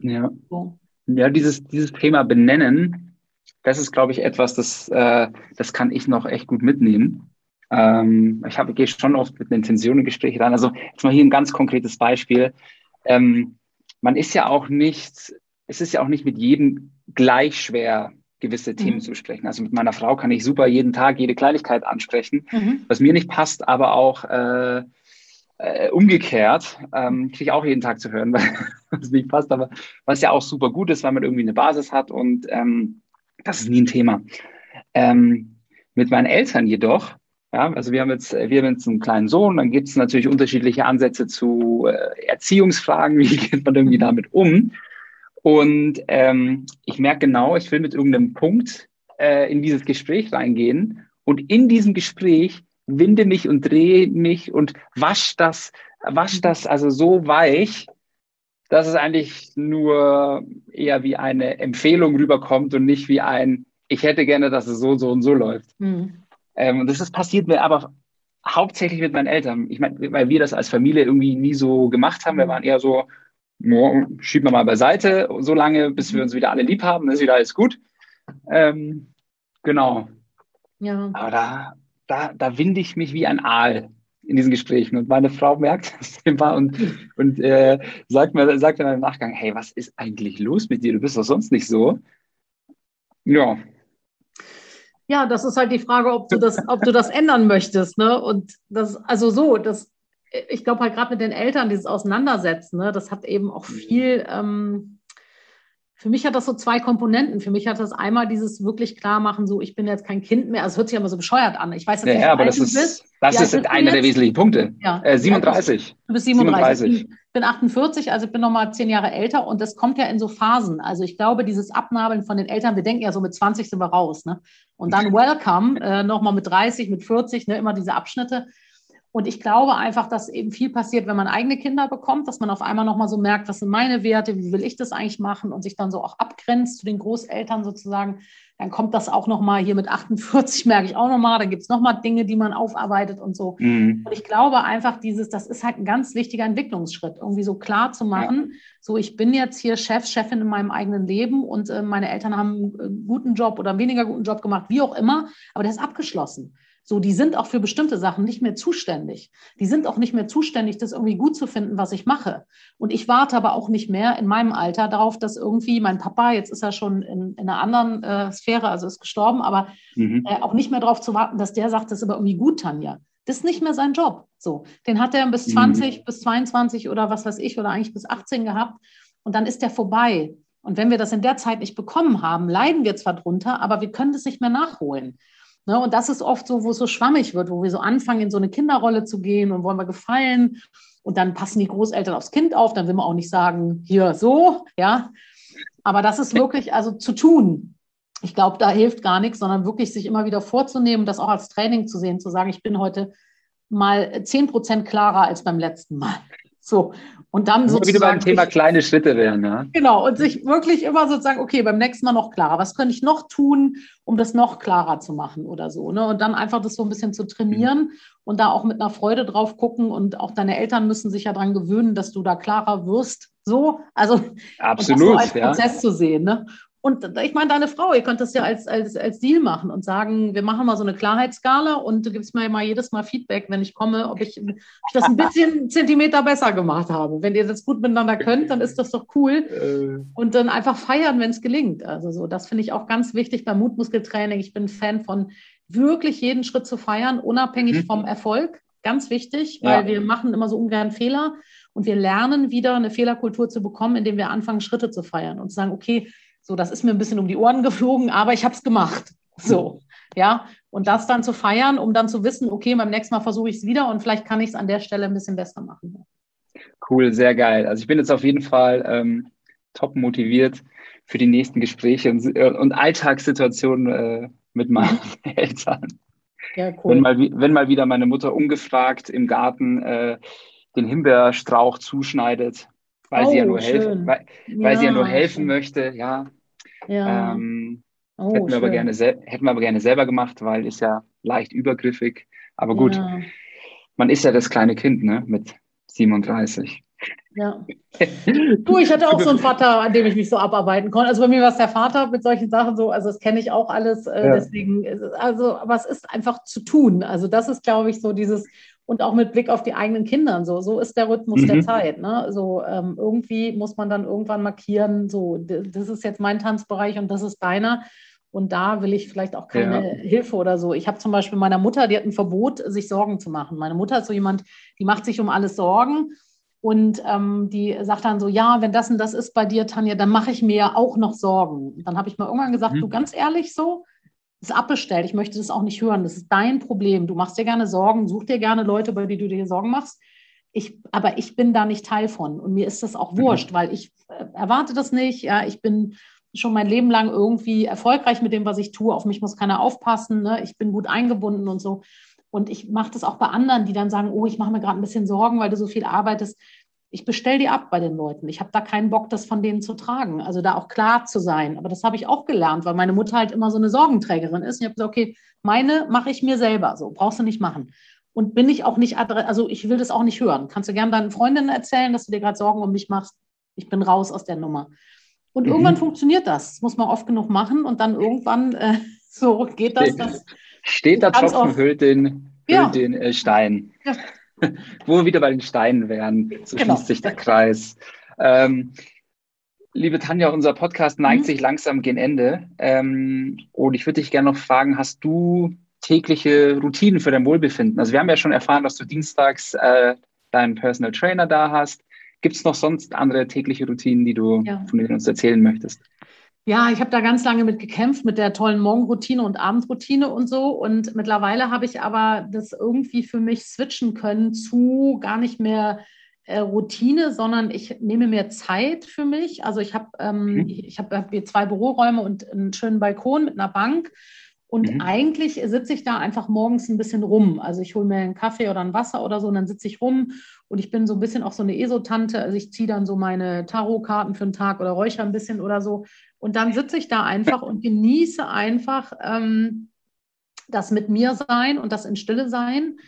Speaker 2: Ja. So. Ja, dieses, dieses Thema benennen, das ist, glaube ich, etwas, das, äh, das kann ich noch echt gut mitnehmen. Ähm, ich habe, gehe schon oft mit einer Intention in Gespräche rein. Also jetzt mal hier ein ganz konkretes Beispiel. Ähm, man ist ja auch nicht, es ist ja auch nicht mit jedem gleich schwer, gewisse Themen mhm. zu besprechen. Also mit meiner Frau kann ich super jeden Tag jede Kleinigkeit ansprechen, mhm. was mir nicht passt, aber auch äh, äh, umgekehrt ähm, kriege ich auch jeden Tag zu hören, weil es nicht passt, aber was ja auch super gut ist, weil man irgendwie eine Basis hat und ähm, das ist nie ein Thema. Ähm, mit meinen Eltern jedoch Ja, also wir haben jetzt, wir haben jetzt einen kleinen Sohn, dann gibt es natürlich unterschiedliche Ansätze zu äh, Erziehungsfragen, wie geht man irgendwie damit um? Und ähm, ich merke genau, ich will mit irgendeinem Punkt äh, in dieses Gespräch reingehen und in diesem Gespräch winde mich und drehe mich und wasch das, wasch das also so weich, dass es eigentlich nur eher wie eine Empfehlung rüberkommt und nicht wie ein, ich hätte gerne, dass es so, so und so läuft. Mhm. Ähm, und das ist passiert mir aber hauptsächlich mit meinen Eltern. Ich meine, weil wir das als Familie irgendwie nie so gemacht haben. Wir waren eher so, no, schieben wir mal beiseite, so lange, bis wir uns wieder alle lieb haben, ist wieder alles gut. Ähm, genau. Ja. Aber da, da, da winde ich mich wie ein Aal in diesen Gesprächen. Und meine Frau merkt das immer und, und äh, sagt mir sagt mir im Nachgang, hey, was ist eigentlich los mit dir? Du bist doch sonst nicht so.
Speaker 1: Ja. Ja, das ist halt die Frage, ob du das, ob du das ändern möchtest. Ne? Und das, also so, das, ich glaube halt gerade mit den Eltern, dieses Auseinandersetzen, ne, das hat eben auch viel, ähm, für mich hat das so zwei Komponenten. Für mich hat das einmal dieses wirklich klar machen, so ich bin jetzt kein Kind mehr. Also es hört sich immer so bescheuert an. Ich weiß
Speaker 2: jetzt nicht, ja, aber das ist, bist. das ja, ist einer der wesentlichen Punkte. Ja. Äh, 37.
Speaker 1: Du bist 37. 37. Ich bin 48, also ich bin nochmal zehn Jahre älter und das kommt ja in so Phasen. Also ich glaube, dieses Abnabeln von den Eltern, wir denken ja so mit 20 sind wir raus. Ne? Und dann Welcome, äh, nochmal mit 30, mit 40, ne, immer diese Abschnitte. Und ich glaube einfach, dass eben viel passiert, wenn man eigene Kinder bekommt, dass man auf einmal nochmal so merkt, was sind meine Werte, wie will ich das eigentlich machen und sich dann so auch abgrenzt zu den Großeltern sozusagen. Dann kommt das auch nochmal hier mit 48, merke ich auch nochmal. Dann gibt es nochmal Dinge, die man aufarbeitet und so. Mhm. Und ich glaube einfach, dieses, das ist halt ein ganz wichtiger Entwicklungsschritt, irgendwie so klar zu machen. Ja. So, ich bin jetzt hier Chef, Chefin in meinem eigenen Leben und äh, meine Eltern haben einen guten Job oder einen weniger guten Job gemacht, wie auch immer, aber der ist abgeschlossen. So, die sind auch für bestimmte Sachen nicht mehr zuständig. Die sind auch nicht mehr zuständig, das irgendwie gut zu finden, was ich mache. Und ich warte aber auch nicht mehr in meinem Alter darauf, dass irgendwie mein Papa, jetzt ist er schon in, in einer anderen äh, Sphäre, also ist gestorben, aber mhm. äh, auch nicht mehr darauf zu warten, dass der sagt, das ist aber irgendwie gut, Tanja. Das ist nicht mehr sein Job. So, den hat er bis 20, mhm. bis 22 oder was weiß ich, oder eigentlich bis 18 gehabt. Und dann ist der vorbei. Und wenn wir das in der Zeit nicht bekommen haben, leiden wir zwar drunter, aber wir können das nicht mehr nachholen. Ne? Und das ist oft so, wo es so schwammig wird, wo wir so anfangen, in so eine Kinderrolle zu gehen und wollen wir gefallen. Und dann passen die Großeltern aufs Kind auf, dann will man auch nicht sagen, hier so, ja. Aber das ist wirklich also zu tun. Ich glaube, da hilft gar nichts, sondern wirklich sich immer wieder vorzunehmen, das auch als Training zu sehen, zu sagen, ich bin heute mal zehn Prozent klarer als beim letzten Mal. So. Und dann
Speaker 2: so. Wieder beim Thema kleine Schritte werden, ja.
Speaker 1: Genau. Und sich wirklich immer sozusagen, okay, beim nächsten Mal noch klarer. Was könnte ich noch tun, um das noch klarer zu machen oder so, ne? Und dann einfach das so ein bisschen zu trainieren mhm. und da auch mit einer Freude drauf gucken. Und auch deine Eltern müssen sich ja daran gewöhnen, dass du da klarer wirst. So. Also,
Speaker 2: absolut. So
Speaker 1: als Prozess ja. zu sehen, ne? Und ich meine, deine Frau, ihr könnt das ja als, als, als Deal machen und sagen, wir machen mal so eine Klarheitsskala und du gibst mir mal jedes Mal Feedback, wenn ich komme, ob ich, ob ich das ein bisschen Zentimeter besser gemacht habe. Wenn ihr das gut miteinander könnt, dann ist das doch cool. Äh. Und dann einfach feiern, wenn es gelingt. Also so, das finde ich auch ganz wichtig beim Mutmuskeltraining. Ich bin Fan von wirklich jeden Schritt zu feiern, unabhängig mhm. vom Erfolg. Ganz wichtig, weil ja. wir machen immer so ungern Fehler und wir lernen wieder eine Fehlerkultur zu bekommen, indem wir anfangen, Schritte zu feiern und zu sagen, okay, so, das ist mir ein bisschen um die Ohren geflogen, aber ich habe es gemacht. So, ja. Und das dann zu feiern, um dann zu wissen, okay, beim nächsten Mal versuche ich es wieder und vielleicht kann ich es an der Stelle ein bisschen besser machen.
Speaker 2: Cool, sehr geil. Also ich bin jetzt auf jeden Fall ähm, top motiviert für die nächsten Gespräche und, äh, und Alltagssituationen äh, mit meinen Eltern. Ja, cool. Wenn mal, wenn mal wieder meine Mutter ungefragt im Garten äh, den Himbeerstrauch zuschneidet, weil oh, sie ja nur helfen, weil, weil sie ja nur helfen möchte, ja. ja. Ähm, oh, hätten, wir aber gerne hätten wir aber gerne selber gemacht, weil ist ja leicht übergriffig. Aber gut, ja. man ist ja das kleine Kind, ne, mit 37.
Speaker 1: Ja. Du, ich hatte auch so einen Vater, an dem ich mich so abarbeiten konnte. Also bei mir war es der Vater mit solchen Sachen so, also das kenne ich auch alles. Äh, ja. Deswegen, also, aber es ist einfach zu tun. Also das ist, glaube ich, so dieses, und auch mit Blick auf die eigenen Kinder. So, so ist der Rhythmus mhm. der Zeit. Ne? So ähm, irgendwie muss man dann irgendwann markieren, so das ist jetzt mein Tanzbereich und das ist deiner. Und da will ich vielleicht auch keine ja. Hilfe oder so. Ich habe zum Beispiel meiner Mutter, die hat ein Verbot, sich Sorgen zu machen. Meine Mutter ist so jemand, die macht sich um alles Sorgen. Und ähm, die sagt dann so, ja, wenn das und das ist bei dir, Tanja, dann mache ich mir auch noch Sorgen. Und dann habe ich mal irgendwann gesagt, mhm. du ganz ehrlich so, ist abbestellt. Ich möchte das auch nicht hören. Das ist dein Problem. Du machst dir gerne Sorgen, such dir gerne Leute, über die du dir Sorgen machst. Ich, aber ich bin da nicht Teil von. Und mir ist das auch mhm. wurscht, weil ich äh, erwarte das nicht. Ja, ich bin schon mein Leben lang irgendwie erfolgreich mit dem, was ich tue. Auf mich muss keiner aufpassen. Ne? Ich bin gut eingebunden und so. Und ich mache das auch bei anderen, die dann sagen, oh, ich mache mir gerade ein bisschen Sorgen, weil du so viel arbeitest. Ich bestelle die ab bei den Leuten. Ich habe da keinen Bock, das von denen zu tragen. Also da auch klar zu sein. Aber das habe ich auch gelernt, weil meine Mutter halt immer so eine Sorgenträgerin ist. Und ich habe gesagt, okay, meine mache ich mir selber. So brauchst du nicht machen. Und bin ich auch nicht, also ich will das auch nicht hören. Kannst du gerne deinen Freundinnen erzählen, dass du dir gerade Sorgen um mich machst? Ich bin raus aus der Nummer. Und mhm. irgendwann funktioniert das. Das muss man oft genug machen und dann irgendwann äh, so geht das.
Speaker 2: Steht der Tropfen, hüllt den, ja. den äh, Stein. Ja. Wo wir wieder bei den Steinen wären, so genau. schließt sich der Kreis. Ähm, liebe Tanja, unser Podcast neigt mhm. sich langsam gegen Ende. Ähm, und ich würde dich gerne noch fragen, hast du tägliche Routinen für dein Wohlbefinden? Also wir haben ja schon erfahren, dass du dienstags äh, deinen Personal Trainer da hast. Gibt es noch sonst andere tägliche Routinen, die du ja. von denen uns erzählen möchtest?
Speaker 1: Ja, ich habe da ganz lange mit gekämpft, mit der tollen Morgenroutine und Abendroutine und so. Und mittlerweile habe ich aber das irgendwie für mich switchen können zu gar nicht mehr äh, Routine, sondern ich nehme mir Zeit für mich. Also ich habe ähm, mhm. ich hab, hab hier zwei Büroräume und einen schönen Balkon mit einer Bank. Und mhm. eigentlich sitze ich da einfach morgens ein bisschen rum. Also ich hole mir einen Kaffee oder ein Wasser oder so und dann sitze ich rum und ich bin so ein bisschen auch so eine ESO-Tante. Also ich ziehe dann so meine Tarotkarten für einen Tag oder räuchere ein bisschen oder so. Und dann sitze ich da einfach und genieße einfach ähm, das mit mir sein und das in Stille sein.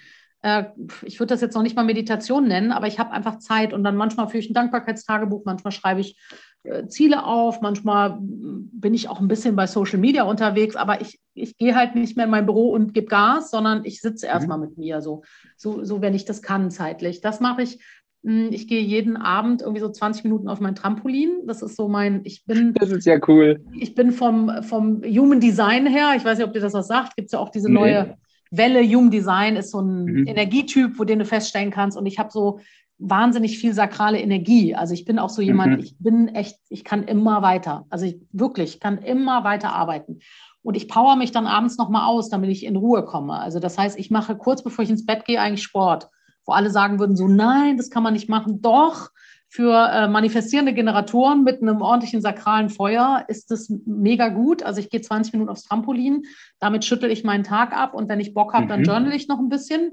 Speaker 1: Äh, ich würde das jetzt noch nicht mal Meditation nennen, aber ich habe einfach Zeit und dann manchmal führe ich ein Dankbarkeitstagebuch, manchmal schreibe ich äh, Ziele auf, manchmal bin ich auch ein bisschen bei Social Media unterwegs, aber ich, ich gehe halt nicht mehr in mein Büro und gebe Gas, sondern ich sitze mhm. erstmal mit mir, so, so, so wenn ich das kann zeitlich. Das mache ich hm, ich gehe jeden Abend irgendwie so 20 Minuten auf mein Trampolin. Das ist so mein, ich bin.
Speaker 2: Das ist ja cool.
Speaker 1: Ich bin vom, vom Human Design her, ich weiß nicht, ob dir das was sagt, gibt es ja auch diese nee. neue Welle. Human Design ist so ein mhm. Energietyp, wo den du feststellen kannst. Und ich habe so wahnsinnig viel sakrale Energie. Also ich bin auch so jemand, mhm. ich bin echt, ich kann immer weiter. Also ich wirklich kann immer weiter arbeiten. Und ich power mich dann abends nochmal aus, damit ich in Ruhe komme. Also das heißt, ich mache kurz bevor ich ins Bett gehe eigentlich Sport wo alle sagen würden, so nein, das kann man nicht machen. Doch, für äh, manifestierende Generatoren mit einem ordentlichen sakralen Feuer ist das mega gut. Also ich gehe 20 Minuten aufs Trampolin, damit schüttel ich meinen Tag ab und wenn ich Bock habe, mhm. dann journal ich noch ein bisschen.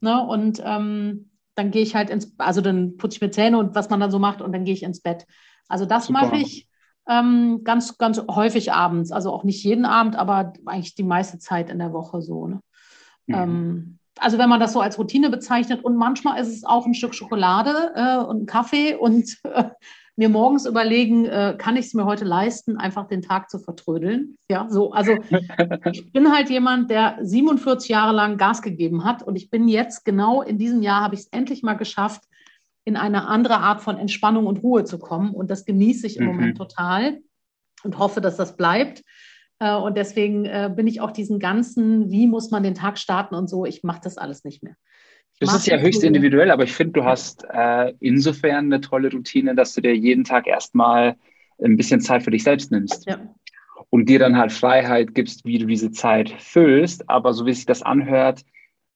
Speaker 1: Ne? Und ähm, dann gehe ich halt ins, also dann putze ich mir Zähne und was man dann so macht und dann gehe ich ins Bett. Also das mache ich ähm, ganz, ganz häufig abends. Also auch nicht jeden Abend, aber eigentlich die meiste Zeit in der Woche so. Ne? Mhm. Ähm, also wenn man das so als Routine bezeichnet und manchmal ist es auch ein Stück Schokolade äh, und ein Kaffee und äh, mir morgens überlegen, äh, kann ich es mir heute leisten, einfach den Tag zu vertrödeln. Ja, so, also ich bin halt jemand, der 47 Jahre lang Gas gegeben hat und ich bin jetzt genau in diesem Jahr habe ich es endlich mal geschafft, in eine andere Art von Entspannung und Ruhe zu kommen und das genieße ich im mhm. Moment total und hoffe, dass das bleibt. Äh, und deswegen äh, bin ich auch diesen ganzen, wie muss man den Tag starten und so, ich mache das alles nicht mehr.
Speaker 2: Das ist ja höchst individuell, aber ich finde, du hast äh, insofern eine tolle Routine, dass du dir jeden Tag erstmal ein bisschen Zeit für dich selbst nimmst. Ja. Und dir dann halt Freiheit gibst, wie du diese Zeit füllst. Aber so wie sich das anhört,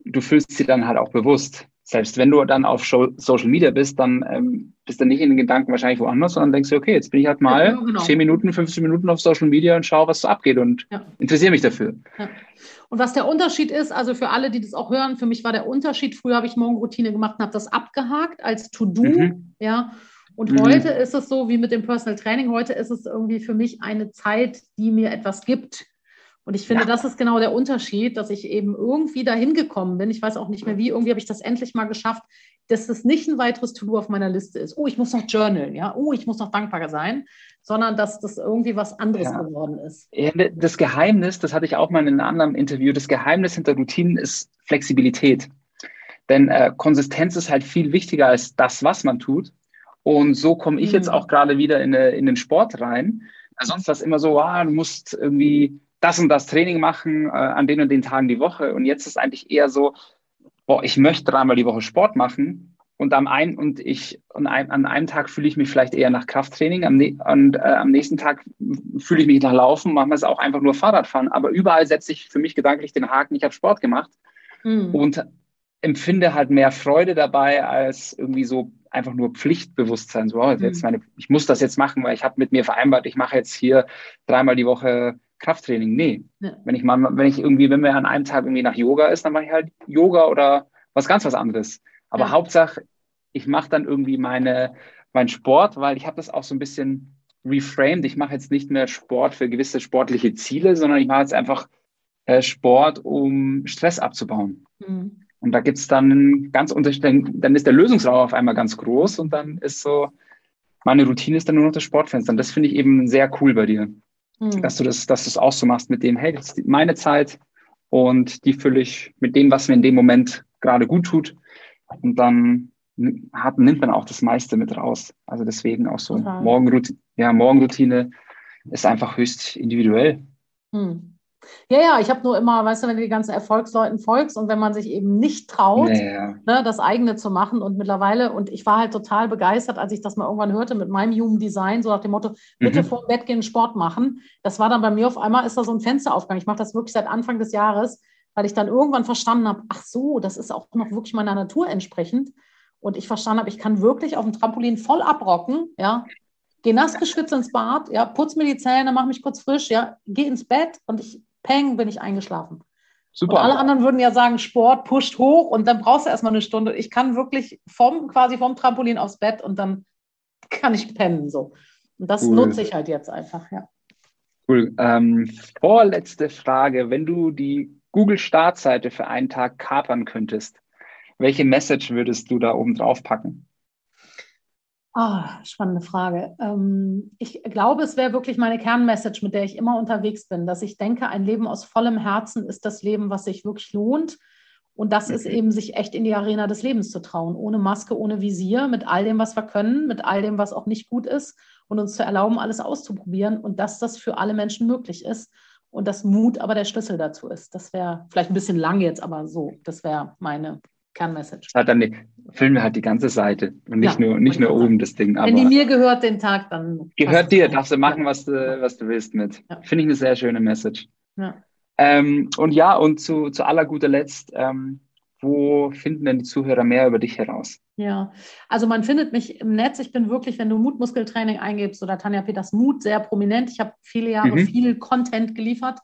Speaker 2: du füllst sie dann halt auch bewusst selbst wenn du dann auf Social Media bist, dann ähm, bist du nicht in den Gedanken wahrscheinlich woanders, sondern denkst du, okay, jetzt bin ich halt mal ja, genau. 10 Minuten, 15 Minuten auf Social Media und schaue, was so abgeht und ja. interessiere mich dafür. Ja.
Speaker 1: Und was der Unterschied ist, also für alle, die das auch hören, für mich war der Unterschied, früher habe ich Morgenroutine gemacht und habe das abgehakt als To-Do, mhm. ja. Und mhm. heute ist es so wie mit dem Personal Training, heute ist es irgendwie für mich eine Zeit, die mir etwas gibt. Und ich finde, ja. das ist genau der Unterschied, dass ich eben irgendwie dahin gekommen bin. Ich weiß auch nicht mehr wie. Irgendwie habe ich das endlich mal geschafft, dass das nicht ein weiteres To-Do auf meiner Liste ist. Oh, ich muss noch journalen, ja. Oh, ich muss noch dankbarer sein, sondern dass das irgendwie was anderes ja. geworden ist.
Speaker 2: Das Geheimnis, das hatte ich auch mal in einem anderen Interview, das Geheimnis hinter Routinen ist Flexibilität. Denn äh, Konsistenz ist halt viel wichtiger als das, was man tut. Und so komme ich mhm. jetzt auch gerade wieder in, in, den Sport rein. Sonst war es immer so, ah, du musst irgendwie das und das Training machen äh, an den und den Tagen die Woche. Und jetzt ist eigentlich eher so, boah, ich möchte dreimal die Woche Sport machen. und am einen und ich und ein, an einem Tag fühle ich mich vielleicht eher nach Krafttraining am, und äh, am nächsten Tag fühle ich mich nach Laufen, manchmal ist es auch einfach nur Fahrradfahren, aber überall setze ich für mich gedanklich den Haken, ich habe Sport gemacht mhm. und empfinde halt mehr Freude dabei als irgendwie so einfach nur Pflichtbewusstsein. So, oh, jetzt mhm. meine, ich muss das jetzt machen, weil ich habe mit mir vereinbart, ich mache jetzt hier dreimal die Woche Krafttraining. Nee. Ja. Wenn ich mal, wenn ich irgendwie, wenn mir an einem Tag irgendwie nach Yoga ist, dann mache ich halt Yoga oder was ganz was anderes. Aber ja. Hauptsache, ich mache dann irgendwie meine, meinen Sport, weil ich habe das auch so ein bisschen reframed. Ich mache jetzt nicht mehr Sport für gewisse sportliche Ziele, sondern ich mache jetzt einfach äh, Sport, um Stress abzubauen. Mhm. Und da gibt's dann ganz unterschiedlich, dann ist der Lösungsraum auf einmal ganz groß und dann ist so, meine Routine ist dann nur noch das Sportfenster. Und das finde ich eben sehr cool bei dir, mhm. dass du das, dass du es auch so machst mit dem, hey, das ist meine Zeit und die fülle ich mit dem, was mir in dem Moment gerade gut tut. Und dann hat, nimmt man auch das meiste mit raus. Also deswegen auch so Morgenroutine, ja, Morgenroutine ist einfach höchst individuell.
Speaker 1: Hm. Ja, ja, ich habe nur immer, weißt du, wenn du die ganzen Erfolgsleuten folgst und wenn man sich eben nicht traut, ja, ja. Ne, das eigene zu machen und mittlerweile, und ich war halt total begeistert, als ich das mal irgendwann hörte mit meinem Human Design, so nach dem Motto, bitte mhm. vor dem Bett gehen, Sport machen. Das war dann bei mir auf einmal, ist da so ein Fensteraufgang. Ich mache das wirklich seit Anfang des Jahres, weil ich dann irgendwann verstanden habe, ach so, das ist auch noch wirklich meiner Natur entsprechend und ich verstanden habe, ich kann wirklich auf dem Trampolin voll abrocken, ja, geh nass geschwitzt ins Bad, ja, putz mir die Zähne, mach mich kurz frisch, ja, geh ins Bett und ich, peng, bin ich eingeschlafen. Super. Und alle anderen würden ja sagen, Sport pusht hoch und dann brauchst du erstmal eine Stunde. Ich kann wirklich vom, quasi vom Trampolin aufs Bett und dann kann ich pennen, so. Und das cool. nutze ich halt jetzt einfach, ja.
Speaker 2: Cool. Ähm, vorletzte Frage. Wenn du die Google-Startseite für einen Tag kapern könntest, welche Message würdest du da oben drauf packen?
Speaker 1: Ah, spannende Frage. Ähm, ich glaube, es wäre wirklich meine Kernmessage, mit der ich immer unterwegs bin, dass ich denke, ein Leben aus vollem Herzen ist das Leben, was sich wirklich lohnt. Und das okay. ist eben, sich echt in die Arena des Lebens zu trauen, ohne Maske, ohne Visier, mit all dem, was wir können, mit all dem, was auch nicht gut ist und uns zu erlauben, alles auszuprobieren und dass das für alle Menschen möglich ist und dass Mut aber der Schlüssel dazu ist. Das wäre vielleicht ein bisschen lang jetzt, aber so, das wäre meine Kernmessage.
Speaker 2: Hat dann die, füllen wir halt die ganze Seite und nicht ja, nur, nicht nur oben das Ding.
Speaker 1: Wenn die mir gehört den Tag, dann.
Speaker 2: Gehört dir, darfst du machen, was du, was du willst mit. Ja. Finde ich eine sehr schöne Message. Ja. Ähm, und ja, und zu, zu aller guter Letzt, ähm, wo finden denn die Zuhörer mehr über dich heraus?
Speaker 1: Ja, also man findet mich im Netz. Ich bin wirklich, wenn du Mutmuskeltraining eingibst oder Tanja Peters Mut, sehr prominent. Ich habe viele Jahre mhm. viel Content geliefert.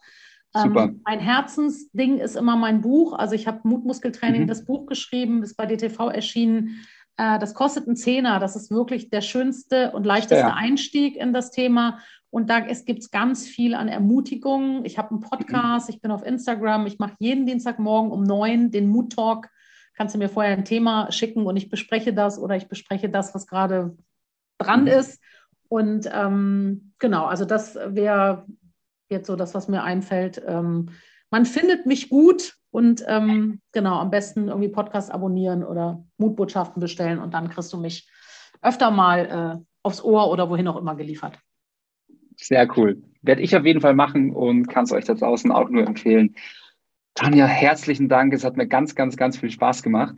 Speaker 1: Super. Ähm, mein Herzensding ist immer mein Buch. Also ich habe Mutmuskeltraining, mhm. das Buch geschrieben, ist bei DTV erschienen. Äh, das kostet einen Zehner. Das ist wirklich der schönste und leichteste ja. Einstieg in das Thema. Und da gibt es ganz viel an Ermutigung. Ich habe einen Podcast, mhm. ich bin auf Instagram, ich mache jeden Dienstagmorgen um neun den Mood Talk. Kannst du mir vorher ein Thema schicken und ich bespreche das oder ich bespreche das, was gerade dran mhm. ist. Und ähm, genau, also das wäre jetzt so das, was mir einfällt. Ähm, man findet mich gut und ähm, genau, am besten irgendwie Podcast abonnieren oder Mutbotschaften bestellen und dann kriegst du mich öfter mal äh, aufs Ohr oder wohin auch immer geliefert.
Speaker 2: Sehr cool. Werde ich auf jeden Fall machen und kann es euch da draußen auch nur empfehlen. Tanja, herzlichen Dank. Es hat mir ganz, ganz, ganz viel Spaß gemacht.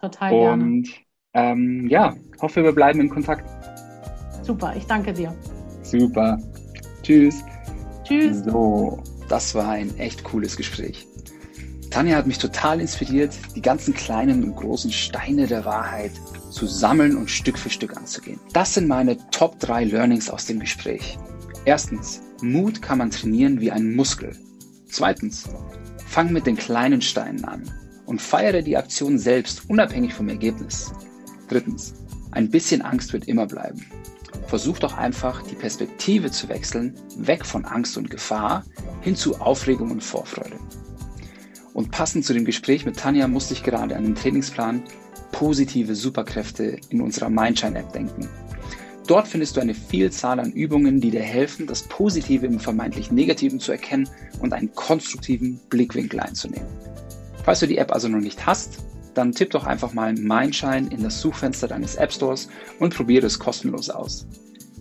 Speaker 1: Total gerne. Und
Speaker 2: ähm, ja, hoffe, wir bleiben in Kontakt.
Speaker 1: Super, ich danke dir.
Speaker 2: Super. Tschüss.
Speaker 1: Tschüss.
Speaker 2: So, das war ein echt cooles Gespräch. Tanja hat mich total inspiriert, die ganzen kleinen und großen Steine der Wahrheit zu sammeln und Stück für Stück anzugehen. Das sind meine Top 3 Learnings aus dem Gespräch. Erstens, Mut kann man trainieren wie ein Muskel. Zweitens, fang mit den kleinen Steinen an und feiere die Aktion selbst unabhängig vom Ergebnis. Drittens, ein bisschen Angst wird immer bleiben. Versuch doch einfach, die Perspektive zu wechseln, weg von Angst und Gefahr hin zu Aufregung und Vorfreude. Und passend zu dem Gespräch mit Tanja musste ich gerade an den Trainingsplan positive Superkräfte in unserer Mindshine-App denken. Dort findest du eine Vielzahl an Übungen, die dir helfen, das Positive im vermeintlich Negativen zu erkennen und einen konstruktiven Blickwinkel einzunehmen. Falls du die App also noch nicht hast, dann tipp doch einfach mal Mindshine in das Suchfenster deines App Stores und probiere es kostenlos aus.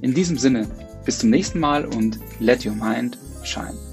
Speaker 2: In diesem Sinne, bis zum nächsten Mal und let your mind shine.